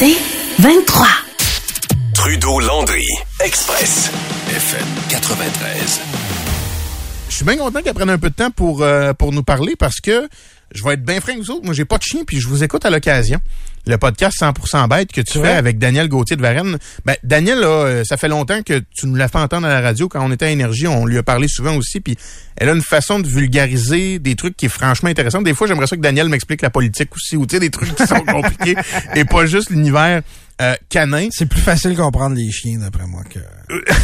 C'est 23. Trudeau-Landry, Express, FM 93. Je suis bien content qu'elle prenne un peu de temps pour, euh, pour nous parler parce que je vais être bien franc avec vous autres. Moi, j'ai pas de chien, puis je vous écoute à l'occasion. Le podcast 100% bête que tu fais avec Daniel Gauthier de Varennes. Ben, Daniel, là, euh, ça fait longtemps que tu nous l'as fait entendre à la radio quand on était à Énergie. On lui a parlé souvent aussi, puis elle a une façon de vulgariser des trucs qui est franchement intéressant. Des fois, j'aimerais ça que Daniel m'explique la politique aussi, ou tu sais, des trucs qui sont compliqués et pas juste l'univers euh, canin. C'est plus facile comprendre les chiens, d'après moi, que,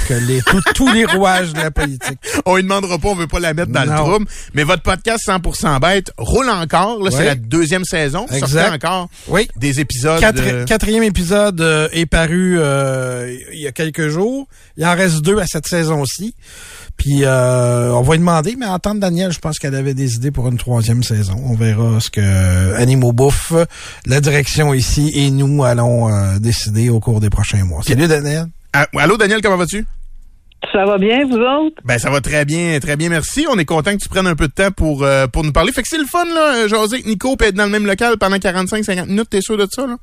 que les, tout- tous les rouages de la politique. On lui demandera pas, on veut pas la mettre dans le trouble. Mais votre podcast 100% bête roule encore. Là, c'est la deuxième saison. Exact. encore Oui. des épisodes. Quatre- euh, Quatrième épisode euh, est paru euh, il y a quelques jours. Il en reste deux à cette saison-ci. Puis euh, on va lui demander, mais en temps de Daniel, je pense qu'elle avait des idées pour une troisième saison. On verra ce que Animaux Bouffe, la direction ici et nous allons euh, décider au cours des prochains mois. Salut Daniel. ah, allô, Daniel, comment vas-tu? Ça va bien, vous autres? Ben, ça va très bien, très bien, merci. On est content que tu prennes un peu de temps pour, euh, pour nous parler. Fait que c'est le fun, là, José avec Nico, puis être dans le même local pendant 45-50 minutes. T'es sûr de ça, là?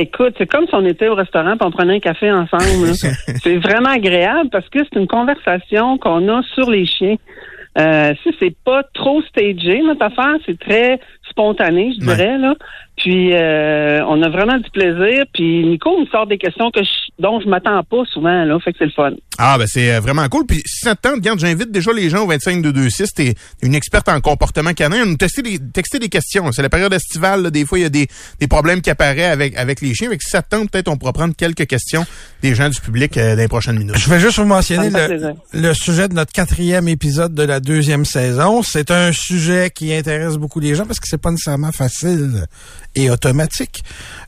Écoute, c'est comme si on était au restaurant et on prenait un café ensemble. c'est vraiment agréable parce que c'est une conversation qu'on a sur les chiens. Euh, si c'est pas trop stagé, notre affaire, c'est très spontané, je Ouais. dirais. Là. Puis euh, on a vraiment du plaisir. Puis Nico me sort des questions que je, dont je m'attends pas souvent. Là, fait que c'est le fun. Ah, ben, c'est euh, vraiment cool. Puis, si ça te tente, regarde, j'invite déjà les gens au 25226. T'es une experte en comportement canin. à nous tester des, texter des questions. C'est la période estivale, là. Des fois, il y a des, des problèmes qui apparaissent avec, avec les chiens. Fait que si ça te tente, peut-être on pourra prendre quelques questions des gens du public euh, dans les prochaines minutes. Je vais juste vous mentionner le, le sujet de notre quatrième épisode de la deuxième saison. C'est un sujet qui intéresse beaucoup les gens parce que c'est pas nécessairement facile et automatique.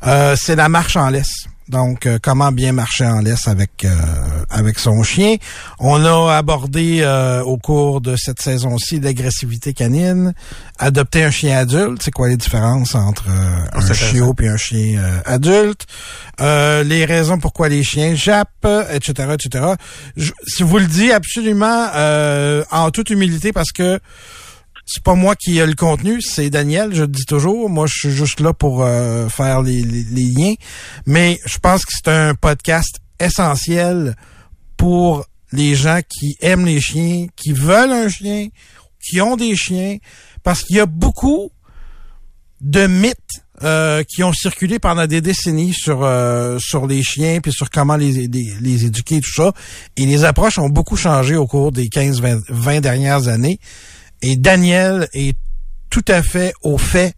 Euh, c'est la marche en laisse. Donc, euh, comment bien marcher en laisse avec euh, avec son chien. On a abordé euh, au cours de cette saison-ci l'agressivité canine, adopter un chien adulte, c'est quoi les différences entre euh, un c'est chiot et un chien euh, adulte, euh, les raisons pourquoi les chiens jappent, etc., etc. Je, si vous le dis absolument euh, en toute humilité parce que c'est pas moi qui ai le contenu, c'est Daniel, je le dis toujours. Moi, je suis juste là pour euh, faire les, les- les liens. Mais je pense que c'est un podcast essentiel pour les gens qui aiment les chiens, qui veulent un chien, qui ont des chiens, parce qu'il y a beaucoup de mythes euh, qui ont circulé pendant des décennies sur euh, sur les chiens puis sur comment les, les les éduquer tout ça et les approches ont beaucoup changé au cours des 15 20, 20 dernières années et Daniel est tout à fait au fait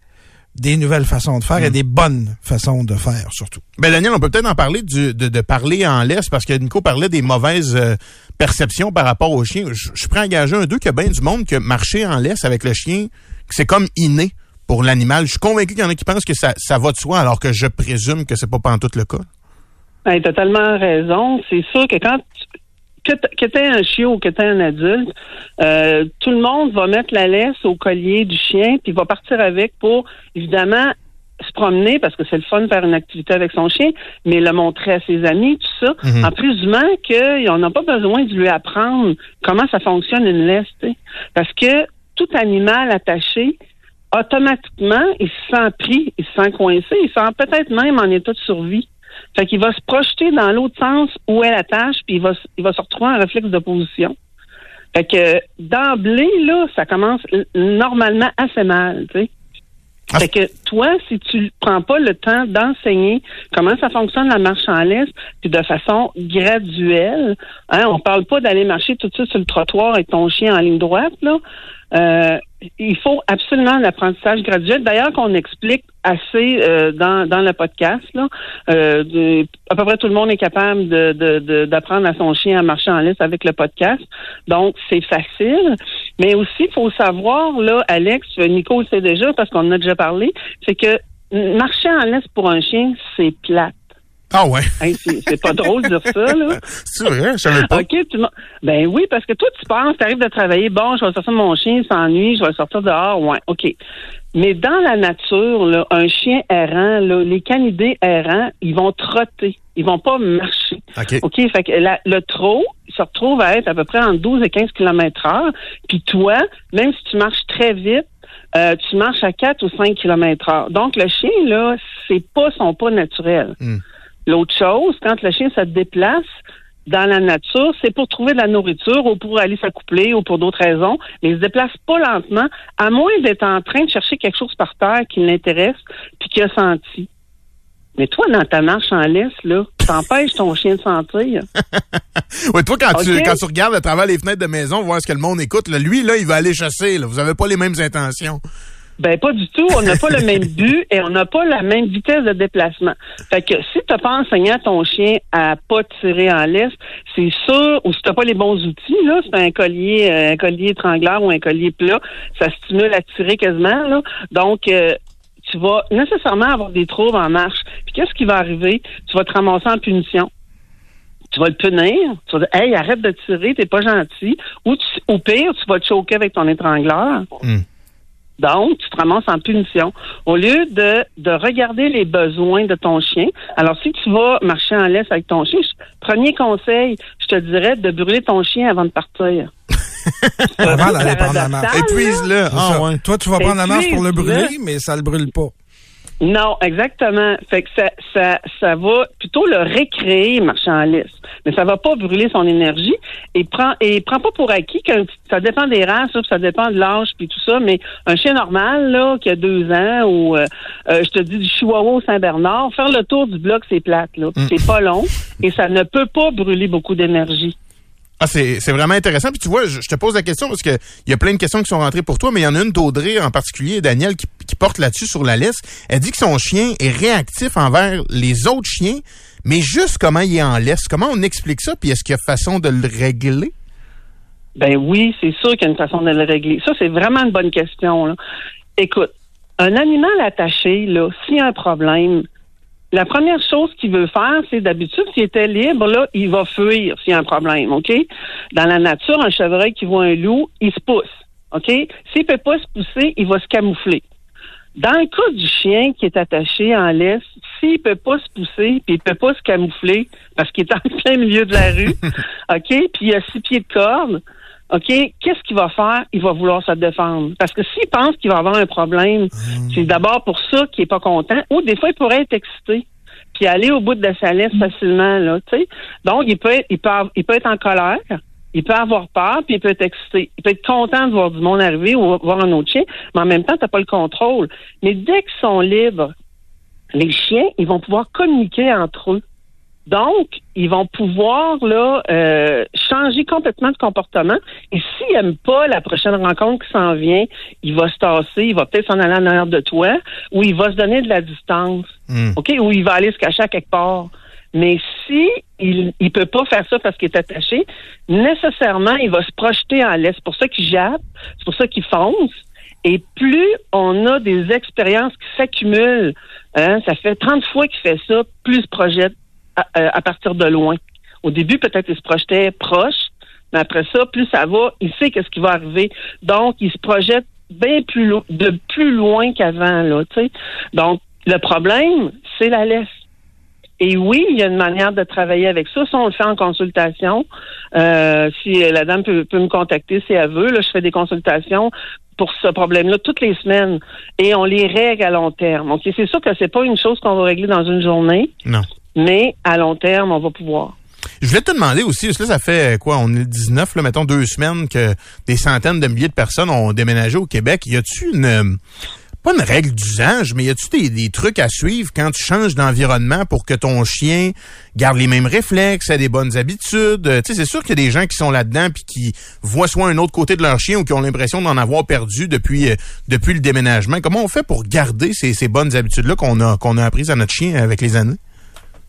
des nouvelles façons de faire et des bonnes façons de faire surtout. Ben Daniel, on peut peut-être en parler du, de, de parler en laisse parce que Nico parlait des mauvaises euh, perceptions par rapport au chien. Je, je suis prêt à engager un d'eux qu'il y a bien du monde que marcher en laisse avec le chien, que c'est comme inné pour l'animal. Je suis convaincu qu'il y en a qui pensent que ça, ça va de soi alors que je présume que c'est pas pantoute le cas. Tu as totalement raison. C'est sûr que quand tu- que que t'es un chiot ou que t'es un adulte, euh, tout le monde va mettre la laisse au collier du chien, puis va partir avec pour, évidemment, se promener, parce que c'est le fun de faire une activité avec son chien, mais le montrer à ses amis, tout ça, Mhm. en présumant qu'on n'a pas besoin de lui apprendre comment ça fonctionne une laisse. Parce que tout animal attaché, automatiquement, il se sent pris, il se sent coincé, il se sent peut-être même en état de survie. Fait qu'il va se projeter dans l'autre sens où est la tâche, puis il va, il va se retrouver en réflexe d'opposition. Fait que d'emblée, là, ça commence normalement assez mal, tu sais. Ah, Fait que toi, si tu prends pas le temps d'enseigner comment ça fonctionne la marche en laisse, puis de façon graduelle, hein, on parle pas d'aller marcher tout de suite sur le trottoir avec ton chien en ligne droite, là. Euh, il faut absolument l'apprentissage graduel. D'ailleurs, qu'on explique assez euh, dans, dans le podcast. Là, Euh, à peu près tout le monde est capable de- de- de- d'apprendre à son chien à marcher en laisse avec le podcast. Donc, c'est facile. Mais aussi, il faut savoir, là, Alex, Nico le sait déjà parce qu'on en a déjà parlé, c'est que marcher en laisse pour un chien, c'est plate. Ah ouais, Hey, c'est pas drôle de dire ça, là. c'est vrai, je savais pas. OK, Ben oui, parce que toi, tu penses, tu arrives de travailler, bon, je vais sortir mon chien, il s'ennuie, je vais le sortir dehors, ouais, OK. Mais dans la nature, là, un chien errant, là, les canidés errants, ils vont trotter. Ils vont pas marcher. OK. OK, fait que la- le trot, il se retrouve à être à peu près entre 12 et 15 km heure. Puis toi, même si tu marches très vite, euh, tu marches à 4 ou 5 km heure. Donc, le chien, là, c'est pas son pas naturel. Hmm. L'autre chose, quand le chien se déplace dans la nature, c'est pour trouver de la nourriture ou pour aller s'accoupler ou pour d'autres raisons, mais il se déplace pas lentement, à moins d'être en train de chercher quelque chose par terre qui l'intéresse puis qu'il a senti. Mais toi, dans ta marche en laisse, là, t'empêches ton chien de sentir. Ouais, toi, quand, tu, Ok? quand tu regardes à travers les fenêtres de maison, voir ce que le monde écoute, là, lui, là, il va aller chasser. Là. Vous avez pas les mêmes intentions. Ben pas du tout. On n'a pas le même but et on n'a pas la même vitesse de déplacement. Fait que si t'as pas enseigné à ton chien à pas tirer en laisse, c'est sûr, ou si t'as pas les bons outils, là, c'est un collier, euh, un collier étrangleur ou un collier plat, ça stimule à tirer quasiment, là. Donc, euh, tu vas nécessairement avoir des troubles en marche. Puis qu'est-ce qui va arriver? Tu vas te ramasser en punition. Tu vas le punir. Tu vas dire, hey, arrête de tirer, t'es pas gentil. Ou tu- au pire, tu vas te choquer avec ton étrangleur. Hmm. Donc, tu te ramasses en punition. Au lieu de, de regarder les besoins de ton chien, alors si tu vas marcher en laisse avec ton chien, je- premier conseil, je te dirais de brûler ton chien avant de partir. Avant d'aller prendre la marche. Épuise-le. Ah, ouais. Toi, tu vas prendre la marche pour le brûler, mais ça le brûle pas. Non, exactement. Fait que ça, ça, ça va plutôt le récréer, marcher en laisse. Mais ça va pas brûler son énergie. Et prend, et prend pas pour acquis que ça dépend des races, ça dépend de l'âge puis tout ça. Mais un chien normal, là, qui a deux ans, ou euh, euh, je te dis du Chihuahua au Saint-Bernard, faire le tour du bloc, c'est plate, là. Puis C'est pas long et ça ne peut pas brûler beaucoup d'énergie. Ah, c'est c'est vraiment intéressant. Puis tu vois, je, je te pose la question parce que il y a plein de questions qui sont rentrées pour toi, mais il y en a une d'Audrey en particulier, Daniel, qui porte là-dessus sur la laisse. Elle dit que son chien est réactif envers les autres chiens, mais juste comment il est en laisse. Comment on explique ça? Puis est-ce qu'il y a façon de le régler? Ben oui, c'est sûr qu'il y a une façon de le régler. Ça, c'est vraiment une bonne question. Écoute, un animal attaché, là, s'il y a un problème, la première chose qu'il veut faire, c'est d'habitude, s'il était libre, là, il va fuir s'il y a un problème, OK? Dans la nature, un chevreuil qui voit un loup, il se pousse, OK? S'il peut pas se pousser, il va se camoufler. Dans le cas du chien qui est attaché en laisse, s'il peut pas se pousser, puis il peut pas se camoufler parce qu'il est en plein milieu de la rue, OK, puis il a six pieds de corde, OK, qu'est-ce qu'il va faire? Il va vouloir se défendre. Parce que s'il pense qu'il va avoir un problème, c'est d'abord pour ça qu'il est pas content, ou des fois, il pourrait être excité puis aller au bout de sa laisse facilement, là, tu sais. Donc, il peut être, il peut, il peut être en colère, il peut avoir peur, puis il peut être excité. Il peut être content de voir du monde arriver ou voir un autre chien, mais en même temps, t'as pas le contrôle. Mais dès qu'ils sont libres, les chiens, ils vont pouvoir communiquer entre eux. Donc, ils vont pouvoir là euh, changer complètement de comportement. Et s'il n'aime pas la prochaine rencontre qui s'en vient, il va se tasser, il va peut-être s'en aller en arrière de toi, ou il va se donner de la distance. Hmm. OK? Ou il va aller se cacher à quelque part. Mais si il il peut pas faire ça parce qu'il est attaché, nécessairement, il va se projeter en laisse. C'est pour ça qu'il jappe, c'est pour ça qu'il fonce. Et plus on a des expériences qui s'accumulent, hein, ça fait 30 fois qu'il fait ça, plus il se projette à, à- à partir de loin. Au début, peut-être il se projetait proche, mais après ça, plus ça va, il sait qu'est-ce qui va arriver. Donc, il se projette bien plus de plus loin qu'avant, là. Donc, le problème, c'est la laisse. Et oui, il y a une manière de travailler avec ça. Ça, on le fait en consultation. Euh, si la dame peut, peut me contacter si elle veut, là, je fais des consultations pour ce problème-là toutes les semaines. Et on les règle à long terme. OK? C'est sûr que c'est pas une chose qu'on va régler dans une journée, Non. mais à long terme, on va pouvoir. Je voulais te demander aussi, parce que là, ça fait euh, quoi? On est le 19, là, mettons deux semaines que des centaines de milliers de personnes ont déménagé au Québec. Y a-tu une, euh, pas une règle d'usage, mais y a-tu des, des trucs à suivre quand tu changes d'environnement pour que ton chien garde les mêmes réflexes, ait des bonnes habitudes? Euh, Tu sais, c'est sûr qu'il y a des gens qui sont là-dedans puis qui voient soit un autre côté de leur chien ou qui ont l'impression d'en avoir perdu depuis, euh, depuis le déménagement. Comment on fait pour garder ces, bonnes habitudes-là qu'on a, qu'on a apprises à notre chien avec les années?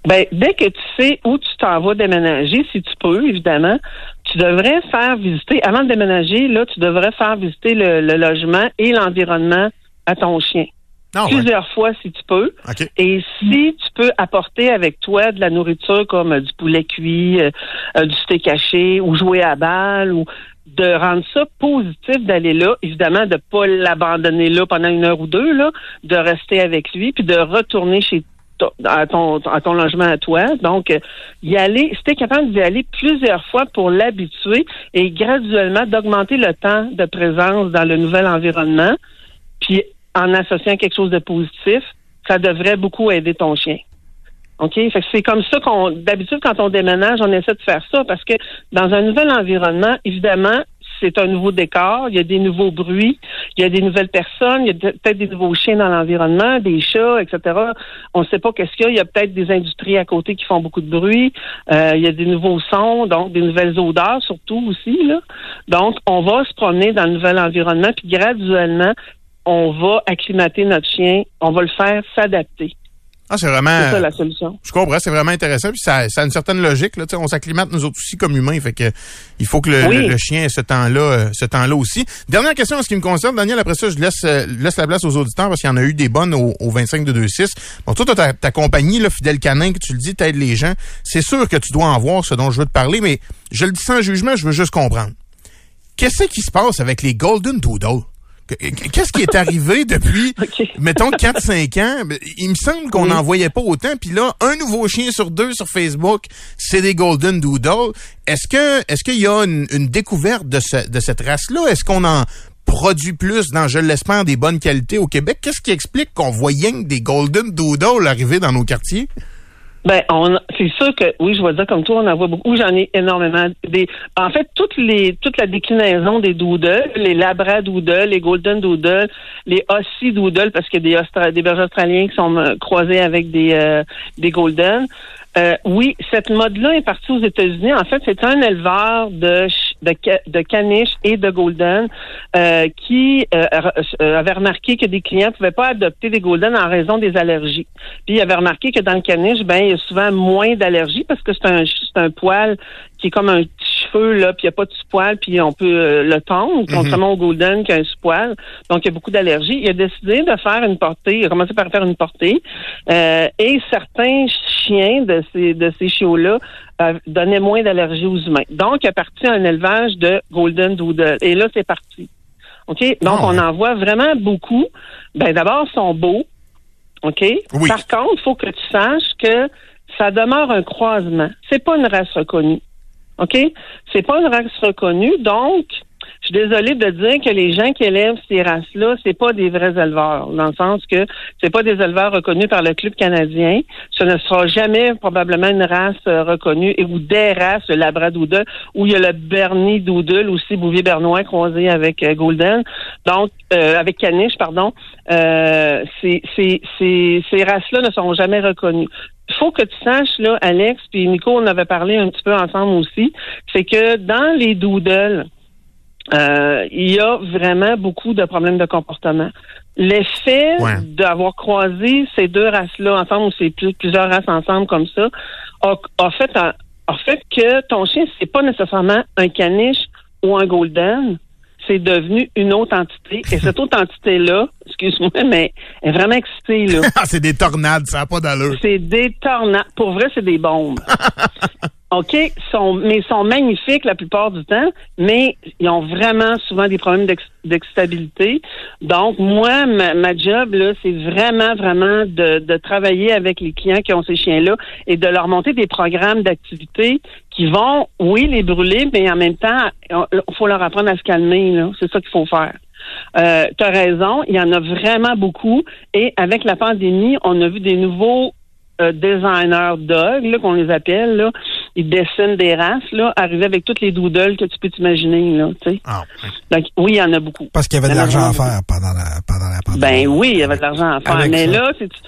Ben, dès que tu sais où tu t'en vas déménager, si tu peux, évidemment, tu devrais faire visiter, avant de déménager, là, tu devrais faire visiter le logement et l'environnement à ton chien. Non, Plusieurs fois, si tu peux. Et si tu peux apporter avec toi de la nourriture comme euh, du poulet cuit, euh, euh, du steak haché ou jouer à balle ou de rendre ça positif d'aller là, évidemment de pas l'abandonner là pendant une heure ou deux là, de rester avec lui puis de retourner chez à ton à ton logement à toi. Donc y aller, si t'es capable d'y aller plusieurs fois pour l'habituer et graduellement d'augmenter le temps de présence dans le nouvel environnement, puis en associant quelque chose de positif, ça devrait beaucoup aider ton chien. OK? Fait que c'est comme ça qu'on, d'habitude, quand on déménage, on essaie de faire ça parce que dans un nouvel environnement, évidemment, c'est un nouveau décor, il y a des nouveaux bruits, il y a des nouvelles personnes, il y a peut-être des nouveaux chiens dans l'environnement, des chats, etc. On ne sait pas qu'est-ce qu'il y a. Il y a peut-être des industries à côté qui font beaucoup de bruit. Euh, il y a des nouveaux sons, donc des nouvelles odeurs surtout aussi. Là. Donc, on va se promener dans le nouvel environnement, puis graduellement, on va acclimater notre chien, on va le faire s'adapter. Ah, c'est vraiment. C'est ça la solution. Je comprends, c'est vraiment intéressant. Puis ça, ça a une certaine logique. Là, on s'acclimate nous autres aussi comme humains. Fait que il faut que le, chien ait ce temps-là, euh, ce temps-là aussi. Dernière question en ce qui me concerne, Daniel. Après ça, je laisse, euh, laisse la place aux auditeurs parce qu'il y en a eu des bonnes au, 25 de 2-6. Bon, toi, ta, ta compagnie, là, Fidèle Canin, que tu le dis, t'aides les gens. C'est sûr que tu dois en voir ce dont je veux te parler, mais je le dis sans jugement, je veux juste comprendre. Qu'est-ce qui se passe avec les Golden Doodle? Qu'est-ce qui est arrivé depuis, mettons, 4-5 ans? Il me semble qu'on n'en voyait pas autant. Puis là, un nouveau chien sur deux sur Facebook, c'est des Golden Doodle. Est-ce que est-ce qu'il y a une, découverte de, de cette race-là? Est-ce qu'on en produit plus dans, je l'espère, des bonnes qualités au Québec? Qu'est-ce qui explique qu'on voyait des Golden Doodle arriver dans nos quartiers? Ben, on, c'est sûr que oui, je vois dire comme toi, on en voit beaucoup. J'en ai énormément. Des, en fait, toutes les, toute la déclinaison des doodles, les labradoodles, les golden doodles, les aussie doodles, parce qu'il y a des, des bergers australiens qui sont euh, croisés avec des, euh, des golden. Euh, oui, cette mode-là est partie aux États-Unis. En fait, c'est un éleveur de de, de caniche et de golden euh, qui euh, avait remarqué que des clients ne pouvaient pas adopter des golden en raison des allergies. Puis il avait remarqué que dans le caniche, ben il y a souvent moins d'allergies parce que c'est un c'est un poil qui est comme un petit cheveu là, puis il n'y a pas de sous-poil, puis on peut le tondre, mhm. contrairement au golden qui a un sous-poil. Donc il y a beaucoup d'allergies. Il a décidé de faire une portée, il a commencé par faire une portée, et certains chiens de ces de ces chiots-là euh, donnaient moins d'allergie aux humains. Donc, il a parti un élevage de Golden Doodle. Et là, c'est parti. OK? Donc, ah, on en voit vraiment beaucoup. Ben, d'abord, ils sont beaux. OK? Par contre, il faut que tu saches que ça demeure un croisement. C'est pas une race reconnue. OK? C'est pas une race reconnue. Donc, je suis désolée de dire que les gens qui élèvent ces races-là, c'est pas des vrais éleveurs, dans le sens que c'est pas des éleveurs reconnus par le club canadien. Ce ne sera jamais probablement une race euh, reconnue et ou des races, le Labradoodle, où il y a le Bernie Doodle, aussi Bouvier Bernois croisé avec euh, Golden, donc euh, avec Caniche, pardon. ces, ces, ces, ces races-là ne seront jamais reconnues faut que tu saches, là, Alex, puis Nico, on avait parlé un petit peu ensemble aussi, c'est que dans les doodles, euh, il y a vraiment beaucoup de problèmes de comportement. L'effet d'avoir croisé ces deux races-là ensemble, ou ces plusieurs races ensemble comme ça, a, fait, a, fait que ton chien, c'est pas nécessairement un caniche ou un golden, c'est devenu une autre entité. Et cette autre entité-là, excuse-moi, mais est vraiment excitée, là. c'est des tornades, ça n'a pas d'allure. C'est des tornades. Pour vrai, c'est des bombes. OK, sont, mais sont magnifiques la plupart du temps, mais ils ont vraiment souvent des problèmes d'exstabilité. Donc, moi, ma, job, là, c'est vraiment, vraiment de, de, travailler avec les clients qui ont ces chiens-là et de leur monter des programmes d'activité qui vont, oui, les brûler, mais en même temps, il faut leur apprendre à se calmer. C'est ça qu'il faut faire. Euh, tu as raison, il y en a vraiment beaucoup. Et avec la pandémie, on a vu des nouveaux euh, designers dog, qu'on les appelle, là, ils dessinent des races, là, arriver avec toutes les doodles que tu peux t'imaginer, là, tu sais. Ah, Donc, oui, il y en a beaucoup. Parce qu'il y avait de l'argent à faire pendant la, pendant la pandémie. Ben oui, il y avait de l'argent à faire. Mais là, si tu,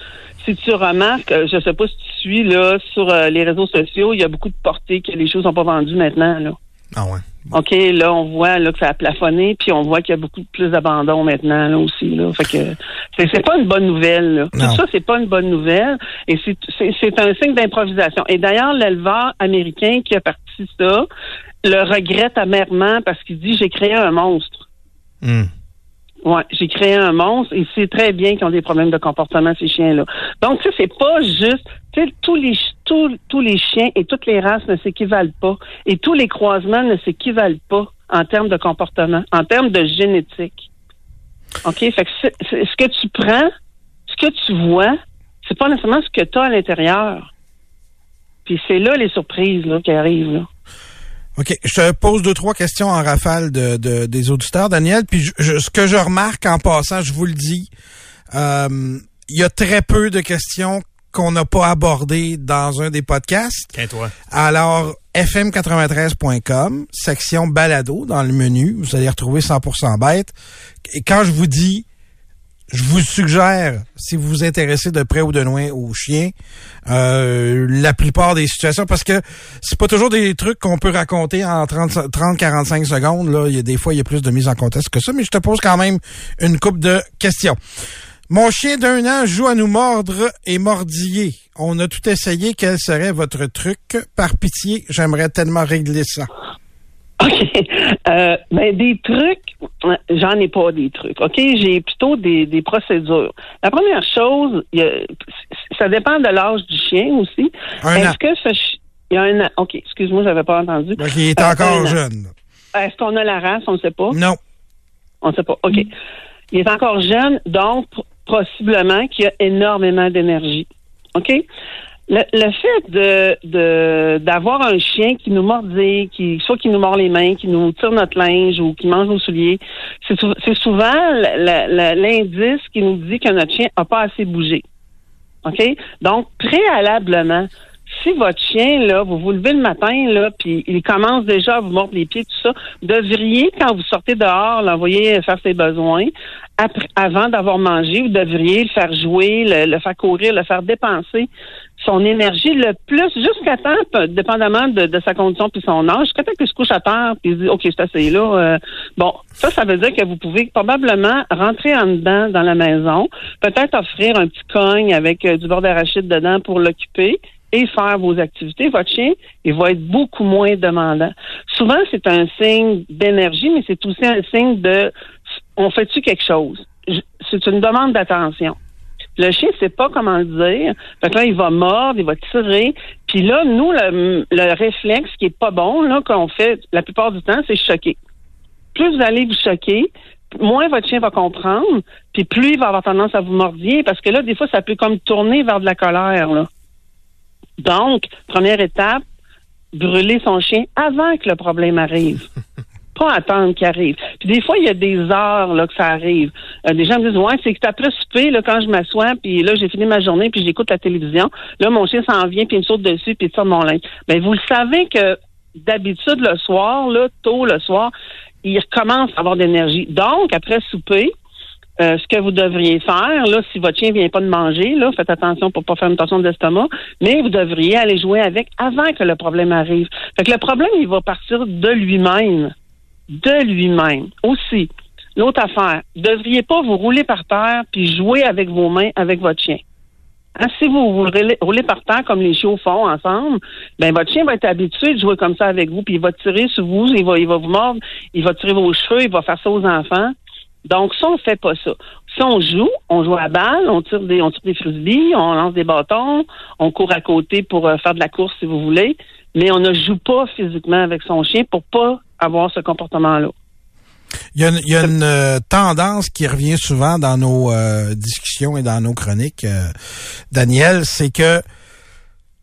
si tu remarques, euh, je sais pas si tu suis, là, sur euh, les réseaux sociaux, il y a beaucoup de portées que les choses sont pas vendues maintenant, là. Ah ouais. OK, là, on voit là, que ça a plafonné, puis on voit qu'il y a beaucoup plus d'abandon maintenant là aussi. Là. Fait que c'est, pas une bonne nouvelle. Là. Tout ça, c'est pas une bonne nouvelle. Et c'est, c'est, un signe d'improvisation. Et d'ailleurs, l'éleveur américain qui a parti ça le regrette amèrement parce qu'il dit j'ai créé un monstre. Hmm. Ouais, j'ai créé un monstre et c'est très bien qu'ils ont des problèmes de comportement, ces chiens-là. Donc, tu sais, c'est pas juste, tous les, tous, tous les chiens et toutes les races ne s'équivalent pas et tous les croisements ne s'équivalent pas en termes de comportement, en termes de génétique. OK? Fait que ce que tu prends, ce que tu vois, c'est pas nécessairement ce que tu as à l'intérieur. Puis c'est là les surprises là, qui arrivent. Là. OK. Je te pose deux, trois questions en rafale de, de des auditeurs, Daniel. Puis je, ce que je remarque en passant, je vous le dis, euh, il y a très peu de questions qu'on n'a pas abordées dans un des podcasts. Tiens-toi. Alors, fm93.com, section balado dans le menu, vous allez retrouver 100% bête. Et quand je vous dis je vous suggère, si vous vous intéressez de près ou de loin aux chiens, euh, la plupart des situations, parce que c'est pas toujours des trucs qu'on peut raconter en 30-45 secondes. Là, des fois, il y a plus de mise en contexte que ça, mais je te pose quand même une coupe de questions. Mon chien d'un an joue à nous mordre et mordiller. On a tout essayé. Quel serait votre truc? Par pitié, j'aimerais tellement régler ça. OK. Euh, ben, des trucs, j'en ai pas des trucs. OK? J'ai plutôt des, des procédures. La première chose, ça dépend de l'âge du chien aussi. Est-ce que ce il y a un an. OK, excuse-moi, j'avais pas entendu. Donc, il est euh, encore jeune. Est-ce qu'on a la race? On ne sait pas? Non. On ne sait pas. OK. Il est encore jeune, donc possiblement qu'il a énormément d'énergie. OK? Le, fait de d'avoir un chien qui nous mordait, qui soit qui nous mord les mains, qui nous tire notre linge ou qui mange nos souliers, c'est souvent l'indice qui nous dit que notre chien n'a pas assez bougé. OK? Donc, préalablement, si votre chien, là, vous vous levez le matin, là, puis il commence déjà à vous mordre les pieds, tout ça, devriez, quand vous sortez dehors, l'envoyer faire ses besoins. Après, avant d'avoir mangé, vous devriez le faire jouer, le, faire courir, le faire dépenser son énergie le plus jusqu'à temps, dépendamment de, sa condition puis son âge, jusqu'à temps qu'il se couche à terre puis il dit OK, c'est assez là. Euh, bon, ça, ça veut dire que vous pouvez probablement rentrer en dedans dans la maison, peut-être offrir un petit cogne avec euh, du bord d'arachide dedans pour l'occuper et faire vos activités, votre chien, il va être beaucoup moins demandant. Souvent, c'est un signe d'énergie, mais c'est aussi un signe de on fait-tu quelque chose? C'est une demande d'attention. Le chien sait pas comment le dire. Fait là, il va mordre, il va tirer. Puis là, nous, le, le réflexe qui est pas bon, là, qu'on fait la plupart du temps, c'est choquer. Plus vous allez vous choquer, moins votre chien va comprendre, puis plus il va avoir tendance à vous mordiller, parce que là, des fois, ça peut comme tourner vers de la colère. Donc, première étape, brûler son chien avant que le problème arrive. pas attendre qu'il arrive. Puis des fois, il y a des heures là, que ça arrive. Euh, des gens me disent Ouais, c'est que après souper, là, quand je m'assois, puis là, j'ai fini ma journée, puis j'écoute la télévision, là, mon chien s'en vient, puis il me saute dessus, puis il sort mon linge. Bien, vous le savez que d'habitude, le soir, là, tôt le soir, il recommence à avoir d'énergie. Donc, après souper, euh, ce que vous devriez faire, là, si votre chien vient pas de manger, là, faites attention pour pas faire une tension d'estomac, mais vous devriez aller jouer avec avant que le problème arrive. Fait que le problème, il va partir de lui-même. De lui-même. Aussi. L'autre affaire, devriez pas vous rouler par terre puis jouer avec vos mains avec votre chien. Hein, si vous vous roulez, par terre comme les chiots font ensemble, ben votre chien va être habitué de jouer comme ça avec vous, puis il va tirer sur vous, il va, il va vous mordre, il va tirer vos cheveux, il va faire ça aux enfants. Donc, ça, on fait pas ça. Si on joue, on joue à balle, on tire des, on tire des frisbees, on lance des bâtons, on court à côté pour euh, faire de la course si vous voulez, mais on ne joue pas physiquement avec son chien pour pas avoir ce comportement-là. Il y a une, euh, tendance qui revient souvent dans nos euh, discussions et dans nos chroniques, Daniel, c'est que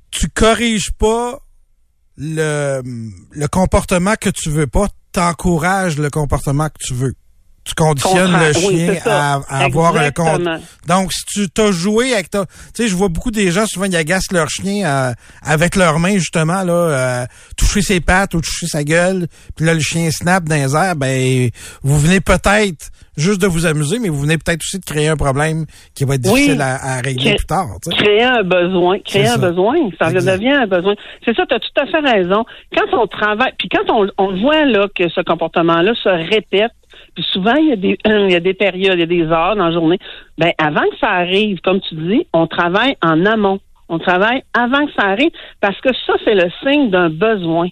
tu corriges pas le, le comportement que tu veux pas, t'encourages le comportement que tu veux tu conditionnes le chien à, avoir un compte. Donc, si tu t'as joué avec ta... Tu sais, je vois beaucoup des gens, souvent, ils agacent leur chien euh, avec leurs mains, justement, là, euh, toucher ses pattes ou toucher sa gueule, puis là, le chien snap dans les airs, ben, vous venez peut-être juste de vous amuser, mais vous venez peut-être aussi de créer un problème qui va être difficile à, régler plus tard. Créer un besoin. Créer un besoin. Ça devient un besoin. C'est ça, tu as tout à fait raison. Quand on travaille, puis quand on, on voit là que ce comportement-là se répète, puis souvent, il y a des, il y a des périodes, il y a des heures dans la journée. Ben, avant que ça arrive, comme tu dis, on travaille en amont. On travaille avant que ça arrive parce que ça, c'est le signe d'un besoin.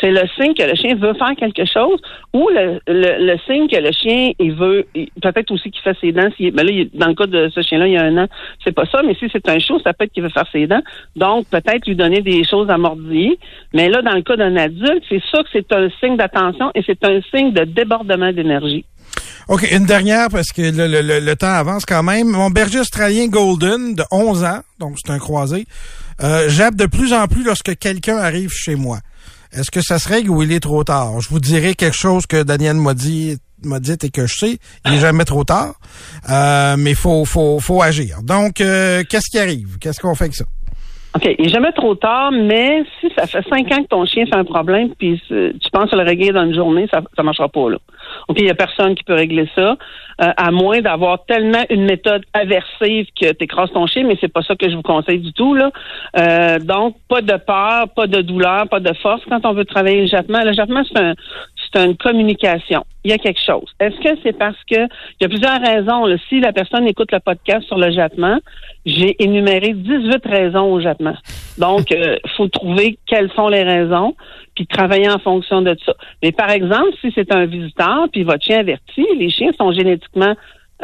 C'est le signe que le chien veut faire quelque chose ou le, le, signe que le chien il veut peut-être aussi qu'il fait ses dents. Si, ben là, dans le cas de ce chien-là, il y a un an, c'est pas ça, mais si c'est un chiot, ça peut être qu'il veut faire ses dents. Donc, peut-être lui donner des choses à mordiller. Mais là, dans le cas d'un adulte, c'est sûr que c'est un signe d'attention et c'est un signe de débordement d'énergie. OK, une dernière parce que le, le, le, temps avance quand même. Mon berger australien Golden de 11 ans, donc c'est un croisé, euh, de plus en plus lorsque quelqu'un arrive chez moi. Est-ce que ça se règle ou il est trop tard? Je vous dirai quelque chose que Daniel m'a dit m'a dit et que je sais, il est jamais trop tard. Euh, mais faut faut faut agir. Donc euh, qu'est-ce qui arrive? Qu'est-ce qu'on fait avec ça? OK, il n'est jamais trop tard, mais si ça fait cinq ans que ton chien fait un problème, puis tu penses à le régler dans une journée, ça ne marchera pas là. OK, il n'y a personne qui peut régler ça, euh, à moins d'avoir tellement une méthode aversive que tu écrases ton chien, mais c'est pas ça que je vous conseille du tout. là. Euh, donc, pas de peur, pas de douleur, pas de force quand on veut travailler le jappement. Le jappement, c'est un, c'est une communication. Il y a quelque chose. Est-ce que c'est parce que il y a plusieurs raisons. Si la personne écoute le podcast sur le jappement, j'ai énuméré 18 raisons au jappement. Donc, il euh, faut trouver quelles sont les raisons, puis travailler en fonction de ça. Mais par exemple, si c'est un visiteur, puis votre chien averti, les chiens sont génétiquement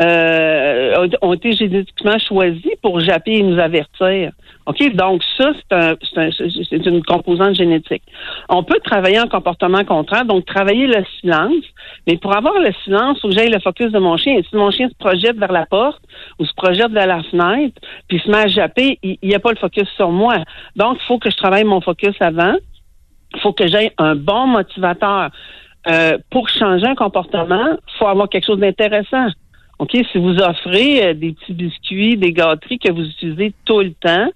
euh, ont été génétiquement choisis pour japper et nous avertir. OK? Donc, ça, c'est une composante génétique. On peut travailler en comportement contraire, donc travailler le silence. Mais pour avoir le silence, il faut que j'aille le focus de mon chien. Si mon chien se projette vers la porte ou se projette vers la fenêtre, puis se met à japper, il n'y a pas le focus sur moi. Donc, il faut que je travaille mon focus avant. Il faut que j'aille un bon motivateur. Euh, pour changer un comportement, il faut avoir quelque chose d'intéressant. OK, si vous offrez euh, des petits biscuits, des gâteries que vous utilisez tout le temps,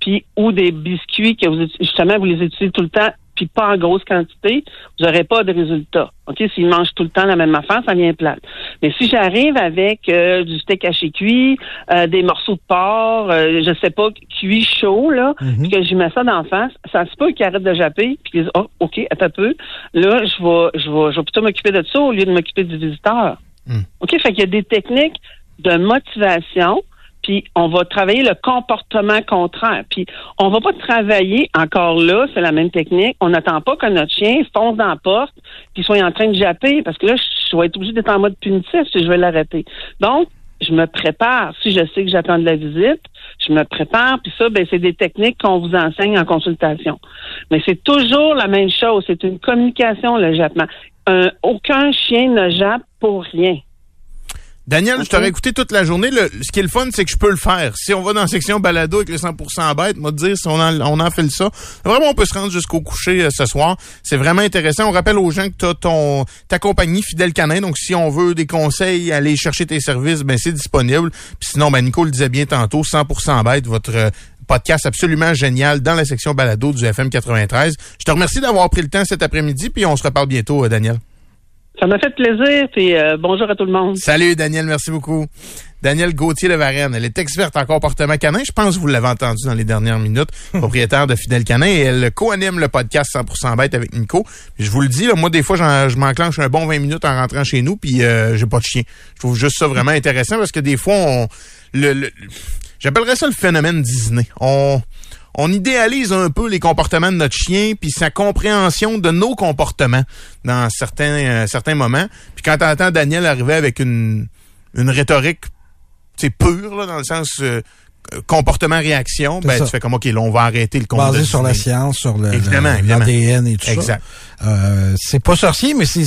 puis ou des biscuits que vous justement vous les utilisez tout le temps, puis pas en grosse quantité, vous n'aurez pas de résultat. OK, s'ils mangent tout le temps la même affaire, ça vient plate. Mais si j'arrive avec euh, du steak haché cuit, euh, des morceaux de porc, je sais pas, cuit chaud, là, mhm. que je mets ça d'en face, ça se peut qu'ils arrêtent de japper, puis qu'ils disent, oh, OK, attends un peu. Là, je vais, je vais, je vais plutôt m'occuper de ça au lieu de m'occuper du visiteur. Hmm. OK, fait qu'il y a des techniques de motivation, puis on va travailler le comportement contraire. Puis on va pas travailler encore là, c'est la même technique. On n'attend pas que notre chien fonce dans la porte puis soit en train de japper parce que là je vais être obligé d'être en mode punitif si je vais l'arrêter. Donc je me prépare. Si je sais que j'attends de la visite, je me prépare. Puis ça, ben, c'est des techniques qu'on vous enseigne en consultation. Mais c'est toujours la même chose. C'est une communication, le jappement aucun chien ne jappe pour rien. Daniel, je t'aurais écouté toute la journée. ce qui est le fun, c'est que je peux le faire. Si on va dans la section balado avec les 100% bêtes, moi te dire si on en, on en fait ça. Vraiment, on peut se rendre jusqu'au coucher euh, ce soir. C'est vraiment intéressant. On rappelle aux gens que tu as ton ta compagnie Fidèle Canin. Donc, si on veut des conseils, aller chercher tes services, ben c'est disponible. Puis sinon, ben Nico le disait bien tantôt, 100% bête, votre euh, podcast absolument génial dans la section balado du FM 93. Je te remercie d'avoir pris le temps cet après-midi, puis on se reparle bientôt, euh, Daniel. Ça m'a fait plaisir, puis euh, bonjour à tout le monde. Salut Daniel, merci beaucoup. Daniel Gauthier de Varenne, elle est experte en comportement canin. Je pense que vous l'avez entendu dans les dernières minutes, propriétaire de Fidèle Canin, et elle co-anime le podcast 100% bête avec Nico. je vous le dis, moi des fois, je m'enclenche un bon 20 minutes en rentrant chez nous, puis euh, j'ai pas de chien. Je trouve juste ça vraiment intéressant parce que des fois, on, le J'appellerais ça le phénomène Disney. On, on idéalise un peu les comportements de notre chien puis sa compréhension de nos comportements dans certains euh, certains moments. Puis quand t'entends Daniel arriver avec une une rhétorique c'est pure là dans le sens euh, comportement réaction, ben tu fais comme ok, là on va arrêter le combat. Basé sur la science, sur le l'ADN et tout exact. ça. Euh, c'est pas sorcier, mais c'est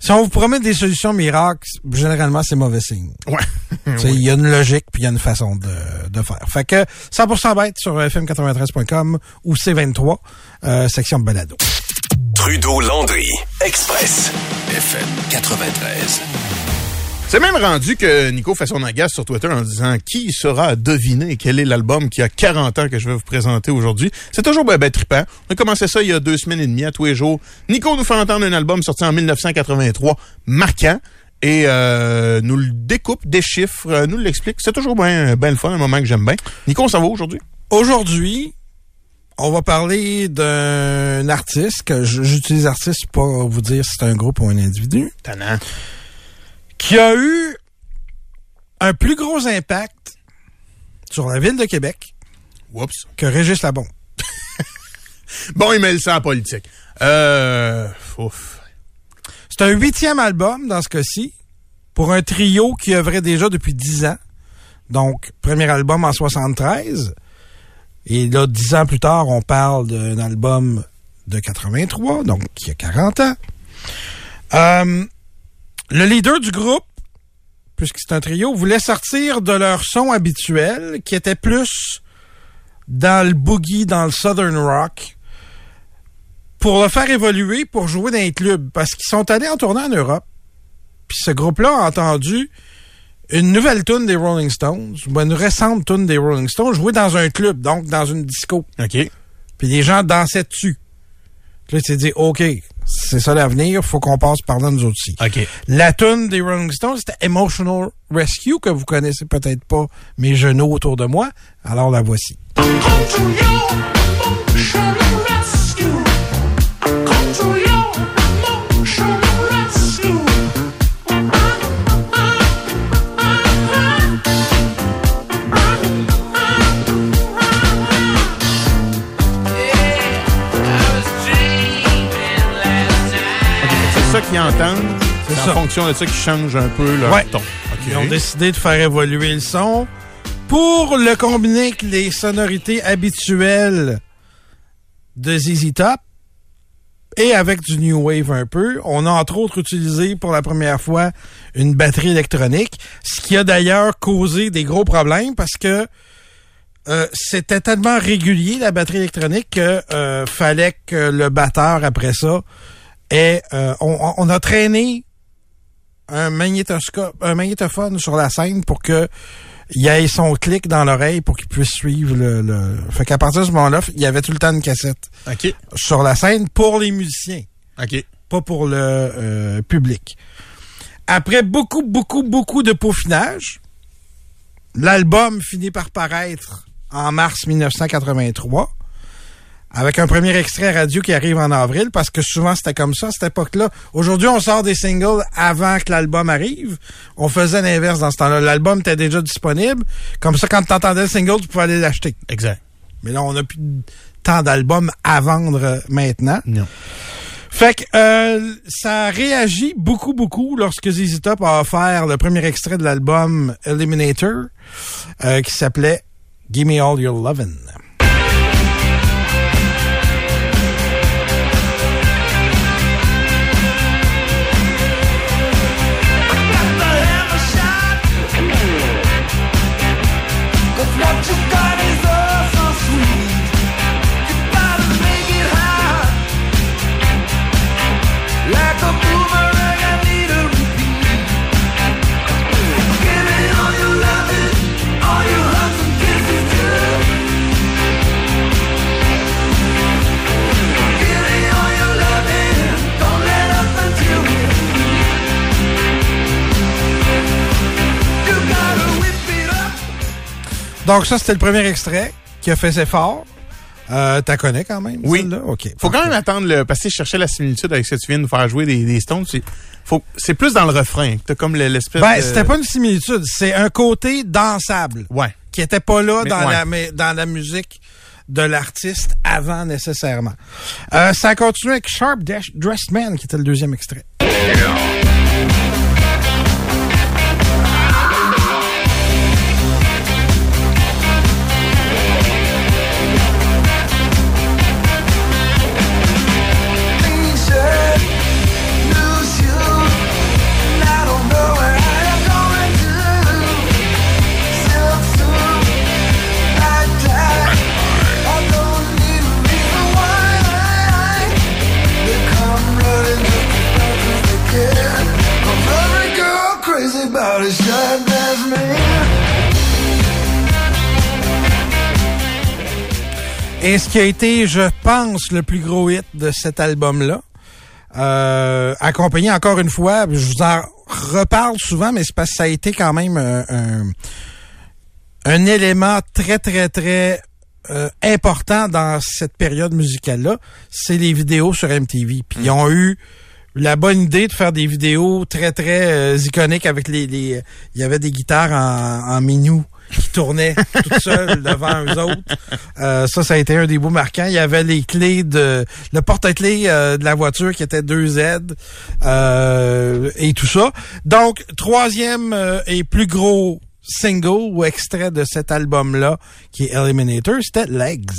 si on vous promet des solutions miracles, généralement, c'est mauvais signe. Ouais. Il y a une logique puis il y a une façon de, de faire. Fait que 100% bête sur fm93.com ou C23, euh, section balado. Trudeau-Landry, Express, FM 93. C'est même rendu que Nico fait son agace sur Twitter en disant qui sera à deviner quel est l'album qui a 40 ans que je vais vous présenter aujourd'hui. C'est toujours ben, ben trippant. On a commencé ça il y a deux semaines et demie à tous les jours. Nico nous fait entendre un album sorti en 1983, marquant. Et euh, nous le découpe, des chiffres, euh, nous l'explique. C'est toujours bien ben le fun, un moment que j'aime bien. Nico, ça va aujourd'hui? Aujourd'hui, on va parler d'un artiste que j'utilise artiste pour vous dire si c'est un groupe ou un individu. Tannant qui a eu un plus gros impact sur la ville de Québec que Régis Labon. bon, il met le sang en politique. Euh, C'est un huitième album dans ce cas-ci pour un trio qui œuvrait déjà depuis dix ans. Donc, premier album en 73. Et là, dix ans plus tard, on parle d'un album de 83, donc qui a 40 ans. Euh, le leader du groupe, puisque c'est un trio, voulait sortir de leur son habituel, qui était plus dans le boogie, dans le southern rock, pour le faire évoluer, pour jouer dans les clubs, parce qu'ils sont allés en tournée en Europe. Puis ce groupe-là a entendu une nouvelle tune des Rolling Stones, ou une récente tune des Rolling Stones, jouée dans un club, donc dans une disco. OK. Puis les gens dansaient dessus. Puis là, tu t'es dit, OK, c'est ça l'avenir, faut qu'on passe par là nous autres aussi. OK. La tune des Rolling Stones, c'était Emotional Rescue, que vous connaissez peut-être pas, mes genoux autour de moi. Alors la voici. De ça qu'ils changent un peu leur Ouais. ton. Ils ont décidé de faire évoluer le son pour le combiner avec les sonorités habituelles de ZZ Top et avec du New Wave un peu. On a entre autres utilisé pour la première fois une batterie électronique, ce qui a d'ailleurs causé des gros problèmes parce que euh, c'était tellement régulier la batterie électronique que euh, fallait que le batteur après ça ait, euh, on, on a traîné un magnétoscope, un magnétophone sur la scène pour que il y ait son clic dans l'oreille pour qu'il puisse suivre le, le... Fait qu'à partir de ce moment-là, il y avait tout le temps une cassette sur la scène pour les musiciens, pas pour le euh, public. Après beaucoup, beaucoup, beaucoup de peaufinage, l'album finit par paraître en mars 1983 avec un premier extrait radio qui arrive en avril, parce que souvent c'était comme ça à cette époque-là. Aujourd'hui, on sort des singles avant que l'album arrive. On faisait l'inverse dans ce temps-là. L'album était déjà disponible. Comme ça, quand tu entendais le single, tu pouvais aller l'acheter. Exact. Mais là, on n'a plus tant d'albums à vendre euh, maintenant. Non. Fait que euh, ça réagit beaucoup, beaucoup lorsque ZZ Top a offert le premier extrait de l'album Eliminator, euh, qui s'appelait Give Me All Your Lovin'. Donc ça, c'était le premier extrait qui a fait ses efforts. Euh, T'as connais quand même? Oui. OK. Faut quand même attendre le. Parce que je cherchais la similitude avec ce que tu viens de nous faire jouer des, des Stones. C'est, faut, c'est plus dans le refrain. T'as comme le- l'espèce Ben, de. c'était pas une similitude. C'est un côté dansable. Ouais. Qui était pas là Mais dans, ouais. la, mais dans la musique de l'artiste avant nécessairement. Euh, ça a continué avec Sharp Dash Dressed Man, qui était le deuxième extrait. Et ce qui a été, je pense, le plus gros hit de cet album-là, euh, accompagné encore une fois, je vous en reparle souvent, mais c'est parce que ça a été quand même un, un, un élément très, très, très euh, important dans cette période musicale-là, c'est les vidéos sur MTV. Puis ils ont eu la bonne idée de faire des vidéos très, très euh, iconiques avec les, les... Il y avait des guitares en, en minou qui tournaient toutes seules devant eux autres. Euh, ça, ça a été un des bouts marquants. Il y avait les clés de... Le porte-clés euh, de la voiture qui était 2Z euh, et tout ça. Donc, troisième et plus gros single ou extrait de cet album-là, qui est Eliminator, c'était Legs.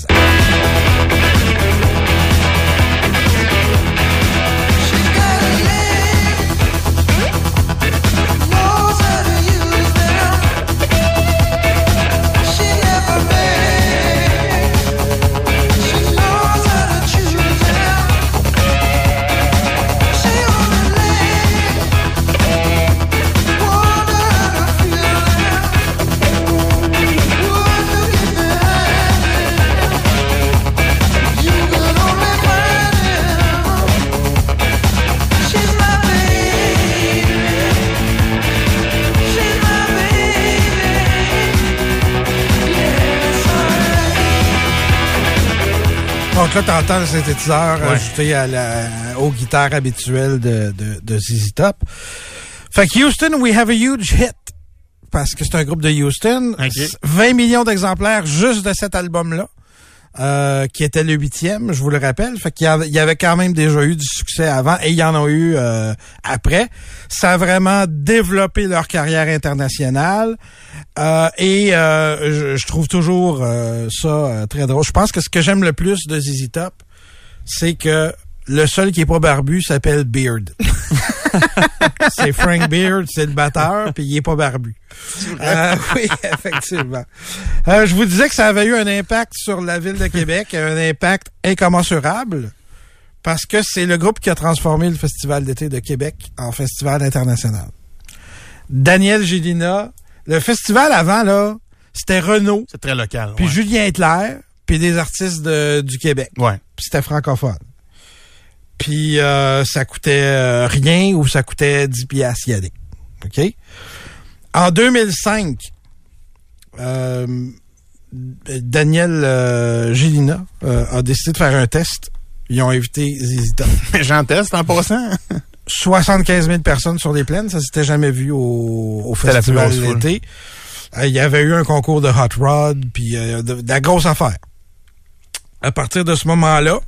Donc là, t'entends le synthétiseur Ouais. ajouté à la, aux guitares habituelles de, de, de ZZ Top. Fait que Houston, we have a huge hit. Parce que c'est un groupe de Houston. Ok. 20 millions d'exemplaires juste de cet album-là. Euh, qui était le huitième, je vous le rappelle. Fait qu'il y avait, quand même déjà eu du succès avant et il y en a eu euh, après. Ça a vraiment développé leur carrière internationale. Euh, et euh, je, je trouve toujours euh, ça euh, très drôle. Je pense que ce que j'aime le plus de ZZ Top, c'est que le seul qui est pas barbu s'appelle Beard. c'est Frank Beard, c'est le batteur, puis il est pas barbu. Euh, oui, effectivement. Euh, je vous disais que ça avait eu un impact sur la ville de Québec, un impact incommensurable, parce que c'est le groupe qui a transformé le Festival d'été de Québec en festival international. Daniel Gélina, le festival avant, là, c'était Renault, C'est très local. puis ouais. Julien Hitler, puis des artistes de- du Québec Ouais. puis c'était francophone. Puis euh, ça coûtait euh, rien ou ça coûtait 10 piastres y aller. OK? En 2005, euh, Daniel euh, Gélina euh, a décidé de faire un test. Ils ont invité ZZ Top. J'en teste en passant. 75 000 personnes sur les plaines, ça s'était jamais vu au, au festival d'été. Il y avait eu un concours de hot rod, puis de, de la grosse affaire. À partir de ce moment-là,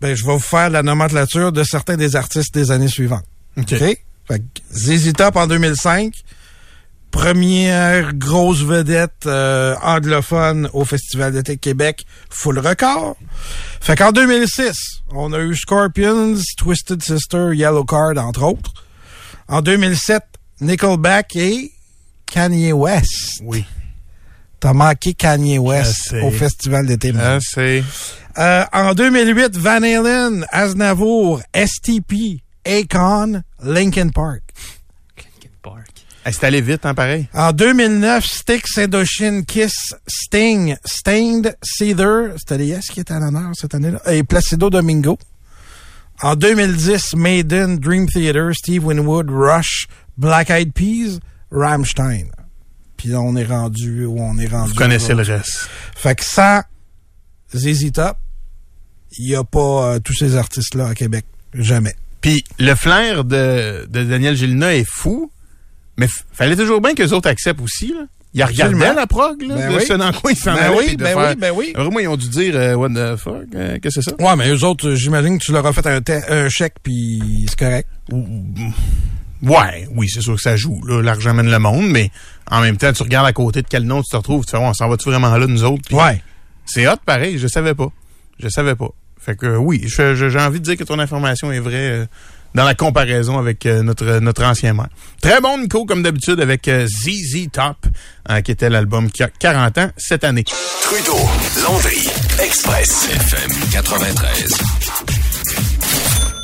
ben, je vais vous faire la nomenclature de certains des artistes des années suivantes. OK. OK? Fait que ZZ Top en 2005, première grosse vedette euh, anglophone au Festival d'été de Québec, full record. Fait qu'en 2006, on a eu Scorpions, Twisted Sister, Yellow Card, entre autres. En 2007, Nickelback et Kanye West. Oui. T'as manqué Kanye West au Festival d'été. Euh, en 2008, Van Halen, Aznavour, STP, Akon, Linkin Park. Ah, c'est allé vite, hein, pareil. En 2009, Styx, Indochine, Kiss, Sting, Stained, Seether, c'était les S qui étaient à l'honneur cette année-là, et Placido Domingo. En 2010, Maiden, Dream Theater, Steve Winwood, Rush, Black Eyed Peas, Rammstein. Puis là, on est rendu où on est rendu. Vous connaissez le reste. Fait que sans ZZ Top, il n'y a pas euh, tous ces artistes-là à Québec. Jamais. Puis le flair de, de Daniel Gélina est fou, mais fallait toujours bien que les autres acceptent aussi. Là. Il regardait Absolument. la prog, là, Ben de oui. ce dans quoi il s'en Ben allait, oui, ben faire- oui, ben oui. Ils ont dû dire euh, What the fuck? euh, Qu'est-ce que c'est ça? Ouais, mais eux autres, j'imagine que tu leur as fait un, un chèque, puis c'est correct. Ouais, oui, c'est sûr que ça joue. Là, l'argent mène le monde, mais en même temps, tu regardes à côté de quel nom tu te retrouves, tu fais, on s'en va-tu vraiment là, nous autres? Ouais. C'est hot, pareil, je savais pas. Je savais pas. Fait que euh, oui, j'ai envie de dire que ton information est vraie euh, dans la comparaison avec euh, notre notre ancien maire. Très bon, Nico, comme d'habitude, avec euh, ZZ Top, euh, qui était l'album qui a 40 ans cette année. Trudeau, Landry, Express, FM 93.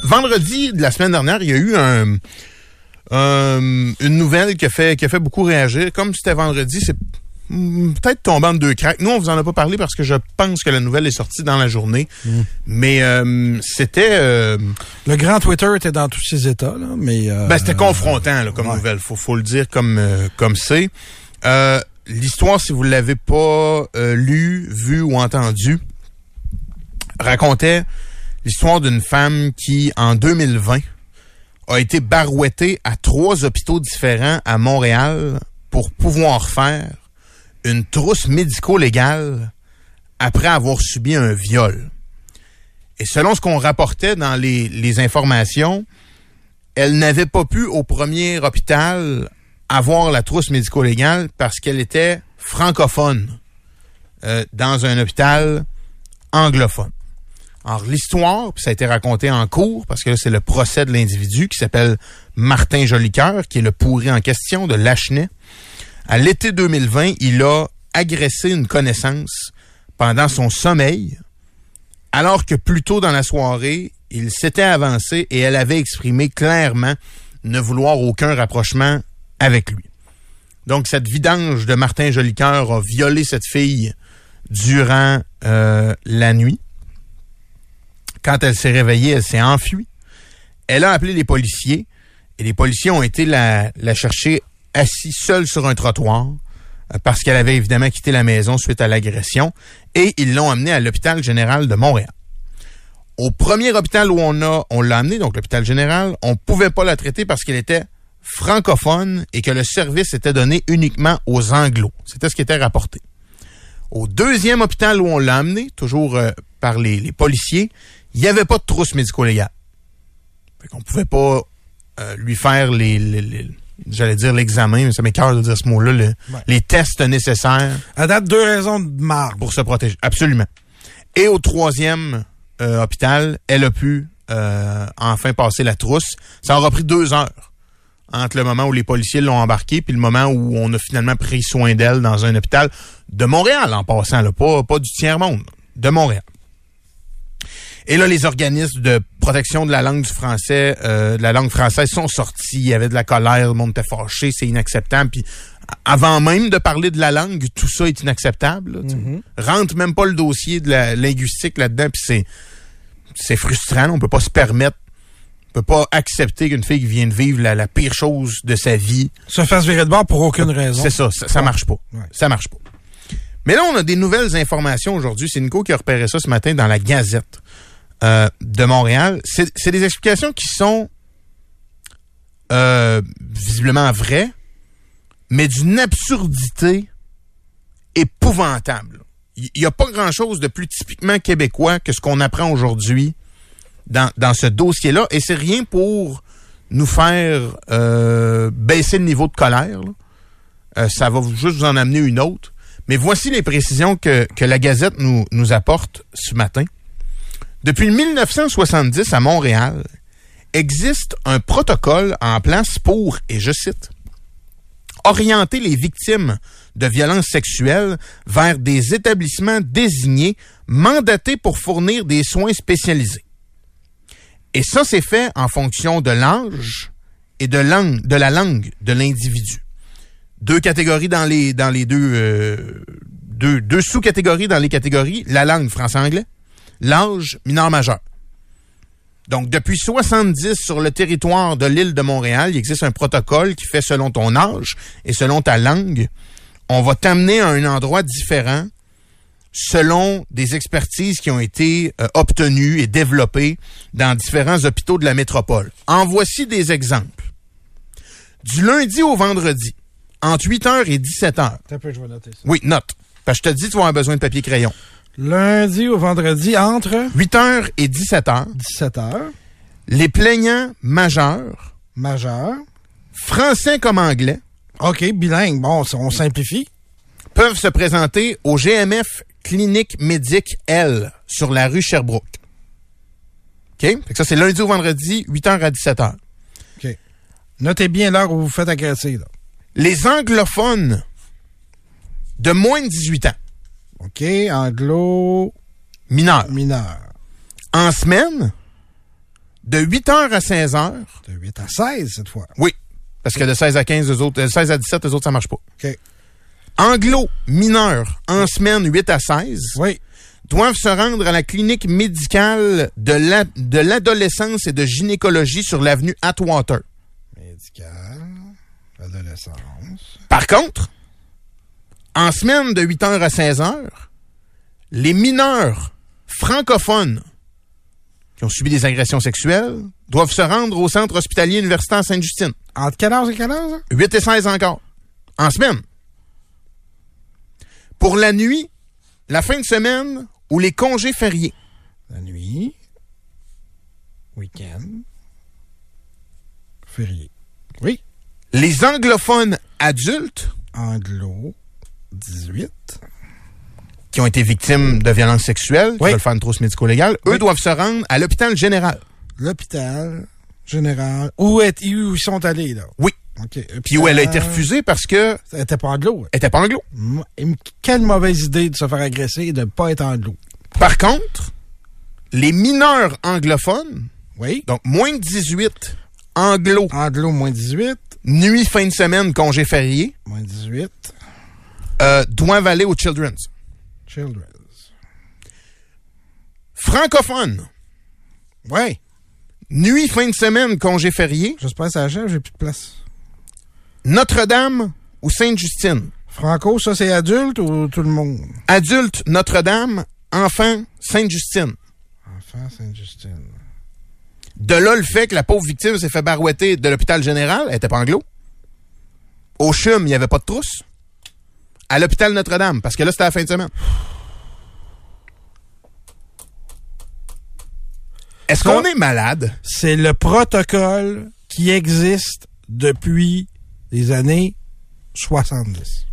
Vendredi de la semaine dernière, il y a eu un, un- une nouvelle qui a fait qui a fait beaucoup réagir. Comme c'était vendredi, c'est hmm, peut-être tombé en deux craques. Nous, on vous en a pas parlé parce que je pense que la nouvelle est sortie dans la journée. Mais euh, c'était euh, Le grand Twitter était dans tous ses états, là, mais... euh, ben, c'était confrontant là, comme ouais. nouvelle. Faut, faut le dire comme euh, comme c'est. Euh, L'histoire, si vous l'avez pas euh, lu, vu ou entendu, racontait l'histoire d'une femme qui, en 2020, a été barouettée à trois hôpitaux différents à Montréal pour pouvoir faire une trousse médico-légale après avoir subi un viol. Et selon ce qu'on rapportait dans les, les informations, elle n'avait pas pu au premier hôpital avoir la trousse médico-légale parce qu'elle était francophone euh, dans un hôpital anglophone. Alors l'histoire, ça a été raconté en cours parce que là, c'est le procès de l'individu qui s'appelle Martin Jolicoeur, qui est le pourri en question de Lachenay. À l'été 2020, il a agressé une connaissance pendant son sommeil, alors que plus tôt dans la soirée, il s'était avancé et elle avait exprimé clairement ne vouloir aucun rapprochement avec lui. Donc, cette vidange de Martin Jolicoeur a violé cette fille durant euh, la nuit. Quand elle s'est réveillée, elle s'est enfuie. Elle a appelé les policiers et les policiers ont été la, chercher assis seule sur un trottoir euh, parce qu'elle avait évidemment quitté la maison suite à l'agression et ils l'ont amenée à l'hôpital général de Montréal. Au premier hôpital où on a, on l'a amenée, donc l'hôpital général, on pouvait pas la traiter parce qu'elle était francophone et que le service était donné uniquement aux anglos. C'était ce qui était rapporté. Au deuxième hôpital où on l'a amenée, toujours euh, par les policiers, il n'y avait pas de trousse médico-légale. Fait qu'on pouvait pas euh, lui faire les, les- les- j'allais dire l'examen, mais ça m'écœure de dire ce mot-là, le- Ouais. les tests nécessaires À date, deux raisons de marbre. pour se protéger. Absolument. Et au troisième euh, hôpital, elle a pu euh, enfin passer la trousse. Ça aura pris deux heures entre le moment où les policiers l'ont embarquée puis le moment où on a finalement pris soin d'elle dans un hôpital de Montréal en passant, là, pas, pas du tiers-monde, de Montréal. Et là, les organismes de protection de la langue du français, euh, de la langue française sont sortis. Il y avait de la colère, le monde était fâché, c'est inacceptable. Puis avant même de parler de la langue, tout ça est inacceptable. là, sais. Rentre même pas le dossier de la linguistique là-dedans, puis c'est c'est frustrant. On peut pas se permettre, on peut pas accepter qu'une fille qui vient de vivre la, la pire chose de sa vie Se fasse virer de bord pour aucune raison. c'est ça, ça, ça marche pas. Ouais. Ça marche pas. Mais là, on a des nouvelles informations aujourd'hui. C'est Nico qui a repéré ça ce matin dans la Gazette euh, de Montréal. C'est des explications qui sont euh, visiblement vraies, mais d'une absurdité épouvantable. Il n'y a pas grand-chose de plus typiquement québécois que ce qu'on apprend aujourd'hui dans, ce dossier-là. Et c'est rien pour nous faire euh, baisser le niveau de colère. ça va juste vous en amener une autre. Mais voici les précisions que, la Gazette nous apporte ce matin. Depuis 1970 à Montréal, existe un protocole en place pour, et je cite, orienter les victimes de violences sexuelles vers des établissements désignés mandatés pour fournir des soins spécialisés. Et ça, c'est fait en fonction de l'âge et de, langue, de la langue de l'individu. Deux catégories dans les, dans les deux, euh, deux, deux sous-catégories dans les catégories, la langue français-anglais, l'âge mineur-majeur. Donc, depuis 70 sur le territoire de l'île de Montréal, il existe un protocole qui fait selon ton âge et selon ta langue, on va t'amener à un endroit différent selon des expertises qui ont été euh, obtenues et développées dans différents hôpitaux de la métropole. En voici des exemples. Du lundi au vendredi, entre 8h et 17h. Attends un peu, je vais noter ça. Oui, note. Parce que je te dis, tu vas avoir besoin de papier crayon. Lundi au vendredi, entre 8h et 17h, 17h, les plaignants majeurs, majeur. français comme anglais, OK, bilingue. Bon, on simplifie. peuvent se présenter au GMF Clinique Médic L sur la rue Sherbrooke. OK? Fait que ça, c'est lundi au vendredi, 8h à 17h. OK. Notez bien l'heure où vous faites agresser, là. Les anglophones de moins de 18 ans, OK, anglo mineurs, mineur. en semaine, de 8h à 16h, De 8 à 16 cette fois. oui, parce que de 16 à 15, eux autres, de 16 à 17, eux autres, ça marche pas. OK. Anglo mineurs, en semaine 8 à 16, Oui. doivent se rendre à la clinique médicale de la- l'adolescence et de gynécologie sur l'avenue Atwater. Médical. Adolescence. Par contre, en semaine de 8h à 16h, les mineurs francophones qui ont subi des agressions sexuelles doivent se rendre au centre hospitalier universitaire Sainte-Justine. Entre quelle heure et quelle heure, ça? 8 et 16 encore. En semaine. Pour la nuit, la fin de semaine ou les congés fériés. La nuit. Week-end. Férié. Oui. Les anglophones adultes Anglo. 18. qui ont été victimes de violences sexuelles, qui Oui. veulent faire une trousse médico-légale, eux doivent se rendre à l'hôpital général. L'hôpital général. Où, est, où ils sont allés, là? Oui. Puis où elle a été refusée parce que Elle était pas anglo. elle était pas anglo. Quelle mauvaise idée de se faire agresser et de ne pas être anglo. Par contre, les mineurs anglophones, Oui. donc moins de 18 anglo, Anglo, moins 18. nuit, fin de semaine, congé férié, Moins 18. Euh, doivent aller au Children's. Children's. Francophones, Oui. nuit, fin de semaine, congé férié, J'espère que ça achève, j'ai plus de place. Notre-Dame ou Sainte-Justine? Franco, ça, c'est adulte ou tout le monde? Adulte, Notre-Dame. Enfant, Sainte-Justine. Enfant Sainte-Justine. De là, le fait que la pauvre victime s'est fait barouetter de l'hôpital général, elle était pas anglo. Au CHUM, il n'y avait pas de trousse. À l'hôpital Notre-Dame, parce que là, c'était la fin de semaine. Est-ce qu'on est malade? C'est le protocole qui existe depuis les années 70.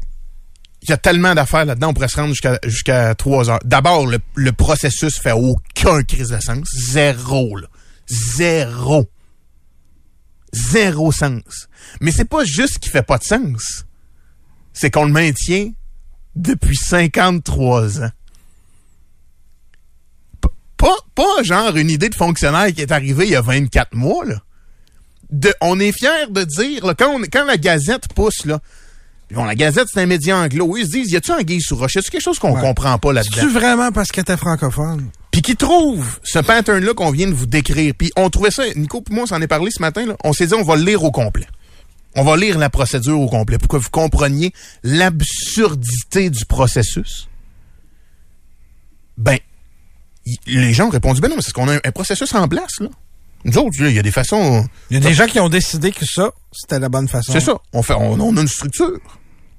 Il y a tellement d'affaires là-dedans, on pourrait se rendre jusqu'à jusqu'à trois heures. D'abord, le, le processus fait aucun crise de sens. Zéro, là. Zéro. Zéro sens. Mais c'est pas juste qu'il fait pas de sens. C'est qu'on le maintient depuis 53 ans. P- Pas, pas genre une idée de fonctionnaire qui est arrivée il y a 24 mois, là. De, on est fiers de dire, là, quand, on- quand la Gazette pousse, là, Bon, la Gazette, c'est un média anglo. Ils se disent, y a-tu un gay sous roche? Y a-tu quelque chose qu'on Ouais. comprend pas là-dedans? C'est-tu vraiment parce qu'elle était francophone? Puis qui trouve ce pattern-là qu'on vient de vous décrire. Puis on trouvait ça, Nico puis moi, on s'en est parlé ce matin, là. on s'est dit, on va le lire au complet. On va lire la procédure au complet pour que vous compreniez l'absurdité du processus. Ben, y- les gens ont répondu, ben non, mais c'est qu'on a un, un processus en place, là. Nous autres, il y a des façons... Il y a des gens qui ont décidé que ça, c'était la bonne façon. C'est ça. On, fait, on, on a une structure.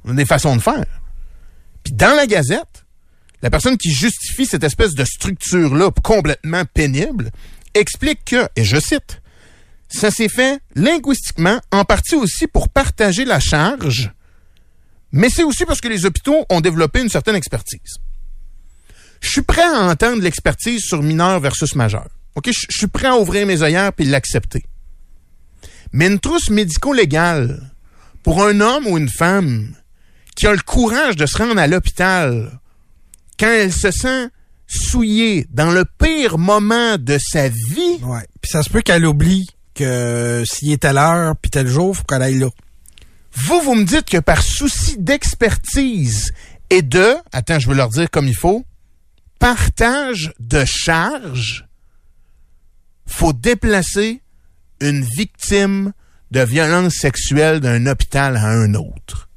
On a des façons de faire. Puis dans la Gazette, la personne qui justifie cette espèce de structure-là complètement pénible explique que, et je cite, ça s'est fait linguistiquement, en partie aussi pour partager la charge, mais c'est aussi parce que les hôpitaux ont développé une certaine expertise. Je suis prêt à entendre l'expertise sur mineur versus majeur. OK? Je suis prêt à ouvrir mes œillères puis l'accepter. Mais une trousse médico-légale pour un homme ou une femme qui a le courage de se rendre à l'hôpital quand elle se sent souillée dans le pire moment de sa vie, Ouais. Puis ça se peut qu'elle oublie que s'il est telle heure puis tel jour, faut qu'elle aille là. vous, vous me dites que par souci d'expertise et de, attends, je veux leur dire comme il faut, partage de charges, faut déplacer une victime de violence sexuelle d'un hôpital à un autre.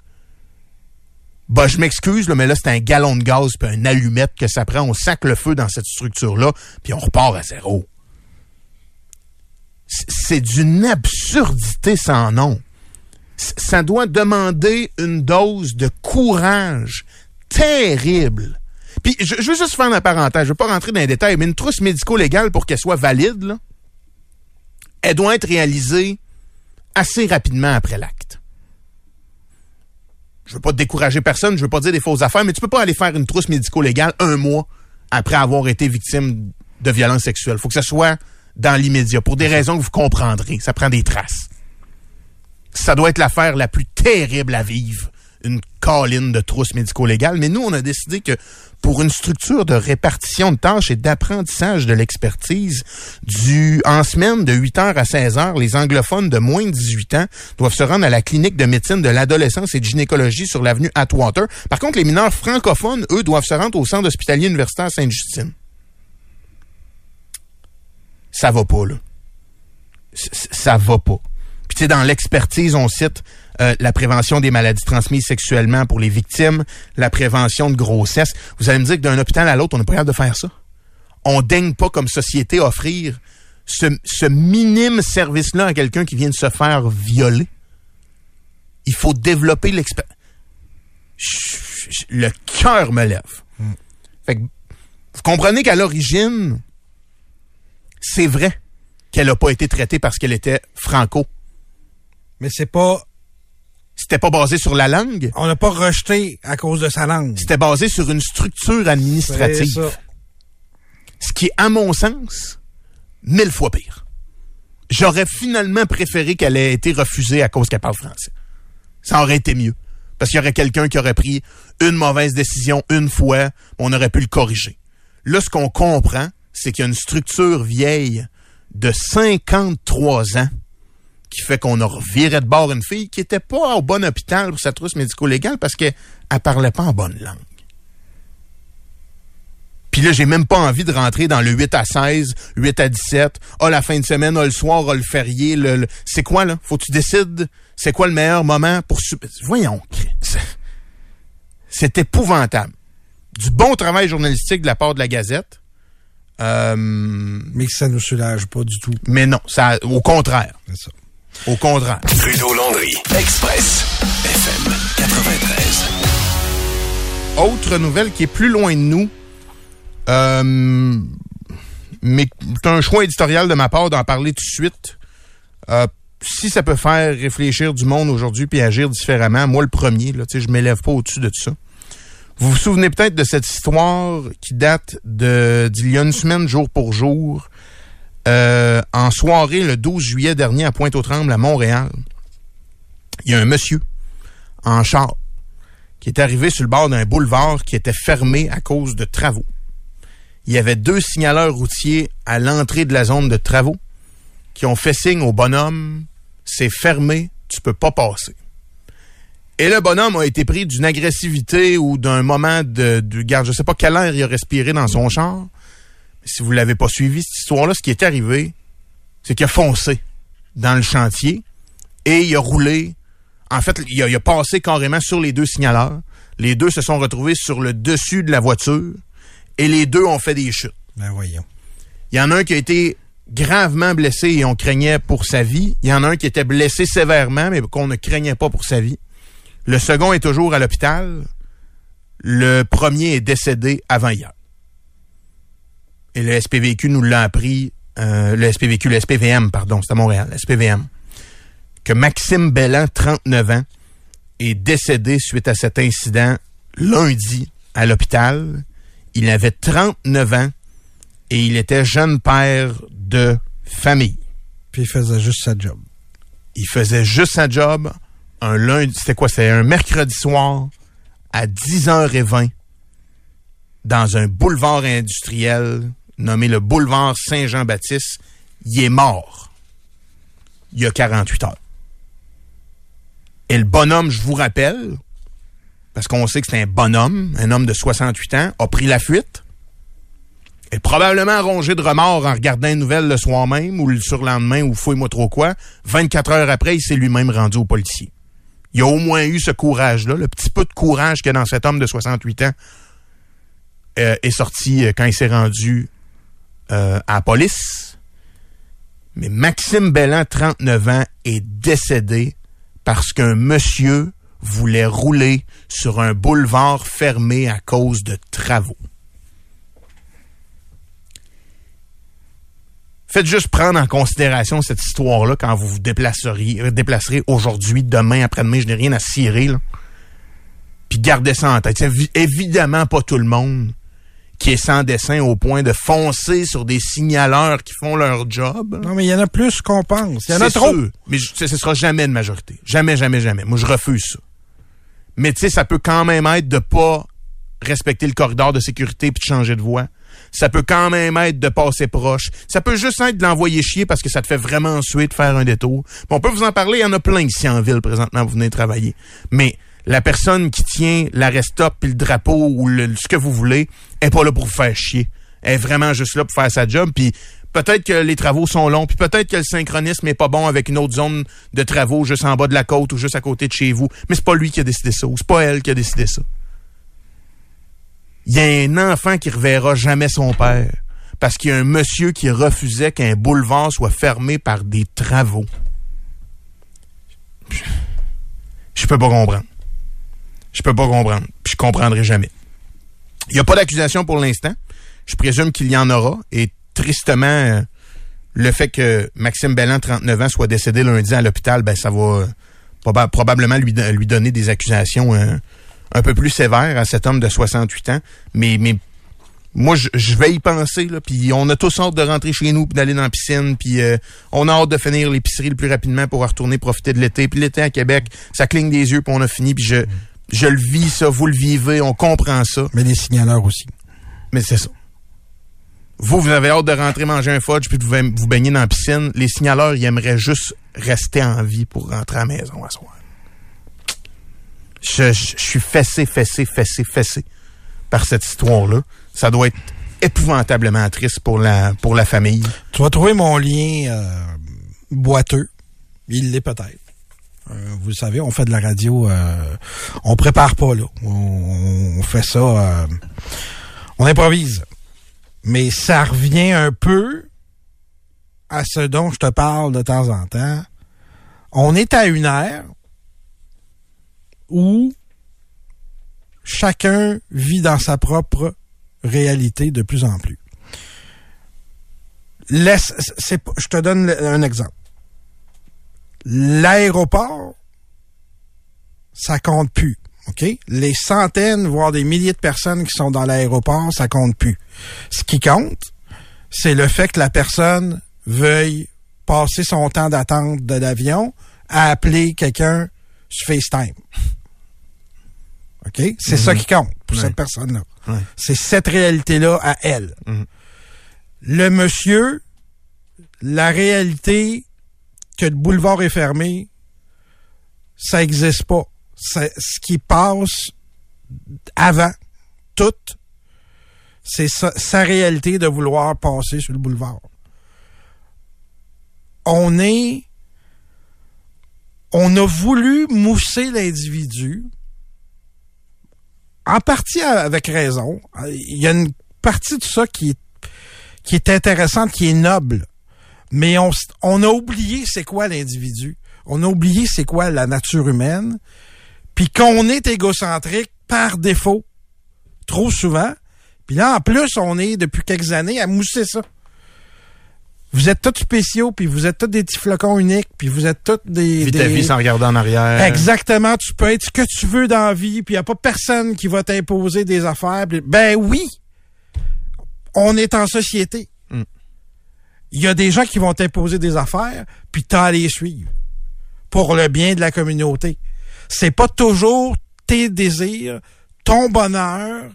Bah, je m'excuse, mais là, c'est un gallon de gaz puis un allumette que ça prend. On sac le feu dans cette structure-là, puis on repart à zéro. C'est d'une absurdité sans nom. Ça doit demander une dose de courage terrible. Puis, je, veux juste faire une parenthèse. Je veux pas rentrer dans les détails, mais une trousse médico-légale, pour qu'elle soit valide, elle doit être réalisée assez rapidement après l'acte. Je veux pas décourager personne, je veux pas dire des fausses affaires, mais tu peux pas aller faire une trousse médico-légale un mois après avoir été victime de violences sexuelles. Faut que ça soit dans l'immédiat, pour des raisons que vous comprendrez. Ça prend des traces. Ça doit être l'affaire la plus terrible à vivre, une colline de trousse médico-légale. Mais nous, on a décidé que pour une structure de répartition de tâches et d'apprentissage de l'expertise, du en semaine de 8h à 16h, les anglophones de moins de 18 ans doivent se rendre à la clinique de médecine de l'adolescence et de gynécologie sur l'avenue Atwater. Par contre, les mineurs francophones, eux, doivent se rendre au centre hospitalier universitaire Sainte-Justine. Ça va pas, là. Ça va pas. Puis tu sais, dans l'expertise, on cite euh, la prévention des maladies transmises sexuellement pour les victimes, la prévention de grossesse. Vous allez me dire que d'un hôpital à l'autre, on n'est pas capable de faire ça. On daigne pas comme société offrir ce, ce minime service-là à quelqu'un qui vient de se faire violer. Il faut développer l'expérience. Le cœur me lève. Fait que, vous comprenez qu'à l'origine, c'est vrai qu'elle n'a pas été traitée parce qu'elle était franco. Mais c'est pas, C'était pas basé sur la langue, on l'a pas rejeté à cause de sa langue. c'était basé sur une structure administrative. ça. Ce qui est, à mon sens, mille fois pire. J'aurais finalement préféré qu'elle ait été refusée à cause qu'elle parle français. Ça aurait été mieux. Parce qu'il y aurait quelqu'un qui aurait pris une mauvaise décision une fois, on aurait pu le corriger. Là, ce qu'on comprend, c'est qu'il y a une structure vieille de 53 ans qui fait qu'on a reviré de bord une fille qui était pas au bon hôpital pour sa trousse médico-légale parce qu'elle elle parlait pas en bonne langue. Puis là, j'ai même pas envie de rentrer dans le 8 à 16, 8 à 17. Ah, la fin de semaine, ah, le soir, ah, le férié. Le, C'est quoi, là? Faut que tu décides c'est quoi le meilleur moment pour... Voyons. C'est épouvantable. Du bon travail journalistique de la part de la Gazette. Euh, Mais que ça nous soulage pas du tout. mais non, ça, au contraire. C'est ça. Au contraire. Trudeau-Landry, Express, FM 93. Autre nouvelle qui est plus loin de nous, euh, mais c'est un choix éditorial de ma part d'en parler tout de suite. Euh, si ça peut faire réfléchir du monde aujourd'hui puis agir différemment, moi le premier, là, je m'élève pas au-dessus de tout ça. Vous vous souvenez peut-être de cette histoire qui date d'il y a une semaine, jour pour jour, euh, en soirée le 12 juillet dernier à Pointe-aux-Trembles, à Montréal. Il y a un monsieur en char qui est arrivé sur le bord d'un boulevard qui était fermé à cause de travaux. Il y avait deux signaleurs routiers à l'entrée de la zone de travaux qui ont fait signe au bonhomme, c'est fermé, tu peux pas passer. Et le bonhomme a été pris d'une agressivité ou d'un moment de, de garde, je sais pas quel air il a respiré dans son char. Si vous l'avez pas suivi, cette histoire-là, ce qui est arrivé, c'est qu'il a foncé dans le chantier et il a roulé. En fait, il a, il a passé carrément sur les deux signaleurs. Les deux se sont retrouvés sur le dessus de la voiture et les deux ont fait des chutes. Ben voyons. Il y en a un qui a été gravement blessé et on craignait pour sa vie. Il y en a un qui était blessé sévèrement, mais qu'on ne craignait pas pour sa vie. Le second est toujours à l'hôpital. Le premier est décédé avant hier. Et le SPVQ nous l'a appris, euh, le SPVQ, le SPVM, pardon, c'est à Montréal, le SPVM, que Maxime Bellan, 39 ans, est décédé suite à cet incident lundi à l'hôpital. Il avait 39 ans et il était jeune père de famille. Puis il faisait juste sa job. Il faisait juste sa job un lundi, c'était quoi? C'était un mercredi soir à 10h20 dans un boulevard industriel nommé le boulevard Saint-Jean-Baptiste. Il est mort il y a 48 heures. Et le bonhomme, je vous rappelle, parce qu'on sait que c'est un bonhomme, un homme de 68 ans, a pris la fuite est probablement rongé de remords en regardant une nouvelle le soir même ou le surlendemain ou fouille-moi trop quoi. 24 heures après, il s'est lui-même rendu au policier. Il a au moins eu ce courage-là, le petit peu de courage que dans cet homme de 68 ans euh, est sorti euh, quand il s'est rendu euh, à la police. Mais Maxime Bellan, 39 ans, est décédé parce qu'un monsieur voulait rouler sur un boulevard fermé à cause de travaux. Faites juste prendre en considération cette histoire-là quand vous vous déplaceriez, déplacerez aujourd'hui, demain, après-demain, je n'ai rien à cirer. Là. Puis gardez ça en tête. C'est évi- évidemment pas tout le monde qui est sans dessin au point de foncer sur des signaleurs qui font leur job. Non, mais il y en a plus qu'on pense. Il y en a trop. sûr. Mais je- ce ce sera jamais une majorité. Jamais, jamais, jamais. Moi, je refuse ça. Mais tu sais, ça peut quand même être de pas respecter le corridor de sécurité puis de changer de voie. Ça peut quand même être de passer proche. Ça peut juste être de l'envoyer chier parce que ça te fait vraiment suer de faire un détour. On peut vous en parler, il y en a plein ici en ville présentement, vous venez travailler. Mais la personne qui tient l'arrest-stop puis le drapeau ou le- ce que vous voulez est pas là pour vous faire chier. Elle est vraiment juste là pour faire sa job. Puis peut-être que les travaux sont longs, puis peut-être que le synchronisme est pas bon avec une autre zone de travaux juste en bas de la côte ou juste à côté de chez vous. Mais c'est pas lui qui a décidé ça ou c'est pas elle qui a décidé ça. Il y a un enfant qui reverra jamais son père parce qu'il y a un monsieur qui refusait qu'un boulevard soit fermé par des travaux. Je- peux pas comprendre. Je peux pas comprendre. Puis je comprendrai jamais. Il n'y a pas d'accusation pour l'instant. Je présume qu'il y en aura. Et tristement, le fait que Maxime Bellan, 39 ans, soit décédé lundi à l'hôpital, ben ça va euh, proba- probablement lui, don- lui donner des accusations euh, un peu plus sévères à cet homme de 68 ans. Mais, mais moi, je, je vais y penser. Là, puis on a tous hâte de rentrer chez nous, puis d'aller dans la piscine, puis euh, on a hâte de finir l'épicerie le plus rapidement pour retourner profiter de l'été. Puis l'été à Québec, ça cligne des yeux, puis on a fini. Puis je, je le vis, ça, vous le vivez, on comprend ça. Mais les signaleurs aussi. Mais c'est ça. Vous, vous avez hâte de rentrer manger un fudge puis de vous baigner dans la piscine. Les signaleurs, ils aimeraient juste rester en vie pour rentrer à la maison à soir. Je, je- suis fessé, fessé, fessé, fessé par cette histoire-là. Ça doit être épouvantablement triste pour la, pour la famille. Tu vas trouver mon lien euh, boiteux. Il l'est peut-être. Euh, vous le savez, on fait de la radio, euh, on prépare pas là. On, on fait ça, euh, on improvise. Mais ça revient un peu à ce dont je te parle de temps en temps. On est à une ère où chacun vit dans sa propre réalité de plus en plus. Laisse, je te donne un exemple. L'aéroport, ça compte plus. OK? Les centaines, voire des milliers de personnes qui sont dans l'aéroport, ça compte plus. Ce qui compte, c'est le fait que la personne veuille passer son temps d'attente de l'avion à appeler quelqu'un sur FaceTime. OK? C'est ça qui compte pour cette personne-là. C'est cette réalité-là à elle. Mhm. Le monsieur, la réalité que le boulevard est fermé, ça existe pas. C'est ce qui passe avant tout, c'est sa, sa réalité de vouloir passer sur le boulevard. On est, on a voulu mousser l'individu, en partie avec raison. Il y a une partie de ça qui est, qui est intéressante, qui est noble. Mais on, on a oublié c'est quoi l'individu. On a oublié c'est quoi la nature humaine. Puis qu'on est égocentrique par défaut, trop souvent. Puis là, en plus, on est depuis quelques années à mousser ça. Vous êtes tous spéciaux, puis vous êtes tous des petits flocons uniques, puis vous êtes tous des... Vis ta des- vie sans regarder en arrière. Exactement, tu peux être ce que tu veux dans la vie, puis il n'y a pas personne qui va t'imposer des affaires. Ben oui, on est en société. Mm. Il y a des gens qui vont t'imposer des affaires, puis t'as à les suivre pour le bien de la communauté. C'est pas toujours tes désirs, ton bonheur,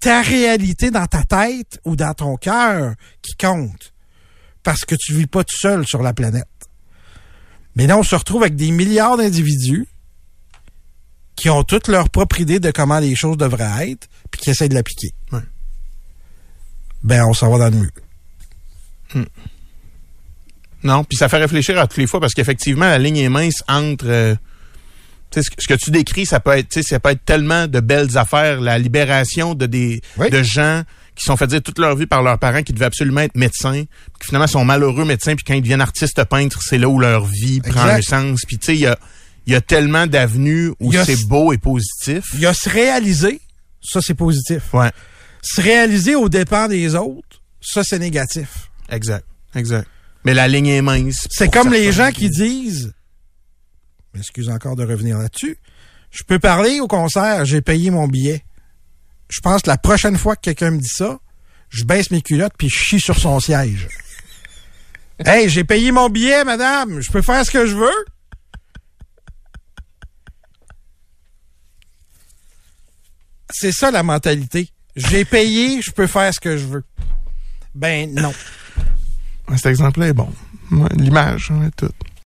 ta réalité dans ta tête ou dans ton cœur qui compte. Parce que tu vis pas tout seul sur la planète. Mais là, on se retrouve avec des milliards d'individus qui ont toute leur propre idée de comment les choses devraient être, puis qui essaient de l'appliquer. Ouais. Ben, on s'en va dans le mur. Non, puis ça fait réfléchir à toutes les fois parce qu'effectivement, la ligne est mince entre. euh, ce que- ce que tu décris, ça peut être, ça peut être tellement de belles affaires, la libération de des Oui. de gens qui sont fait dire toute leur vie par leurs parents qui devaient absolument être médecins, puis qui finalement sont malheureux médecins, puis quand ils deviennent artistes peintres, c'est là où leur vie prend un sens. Puis tu sais, il y a, y a tellement d'avenues où c'est beau et positif. Il y a se réaliser, ça c'est positif. Ouais, Se réaliser aux dépens des autres, ça c'est négatif. exact, exact. Mais la ligne est mince. C'est comme les gens qui disent, m'excuse encore de revenir là-dessus, je peux parler au concert, j'ai payé mon billet. Je pense que la prochaine fois que quelqu'un me dit ça, je baisse mes culottes puis je chie sur son siège. hey, j'ai payé mon billet, madame, je peux faire ce que je veux? C'est ça la mentalité. J'ai payé, je peux faire ce que je veux. Ben non. Cet exemple-là est bon. L'image, ouais, tout.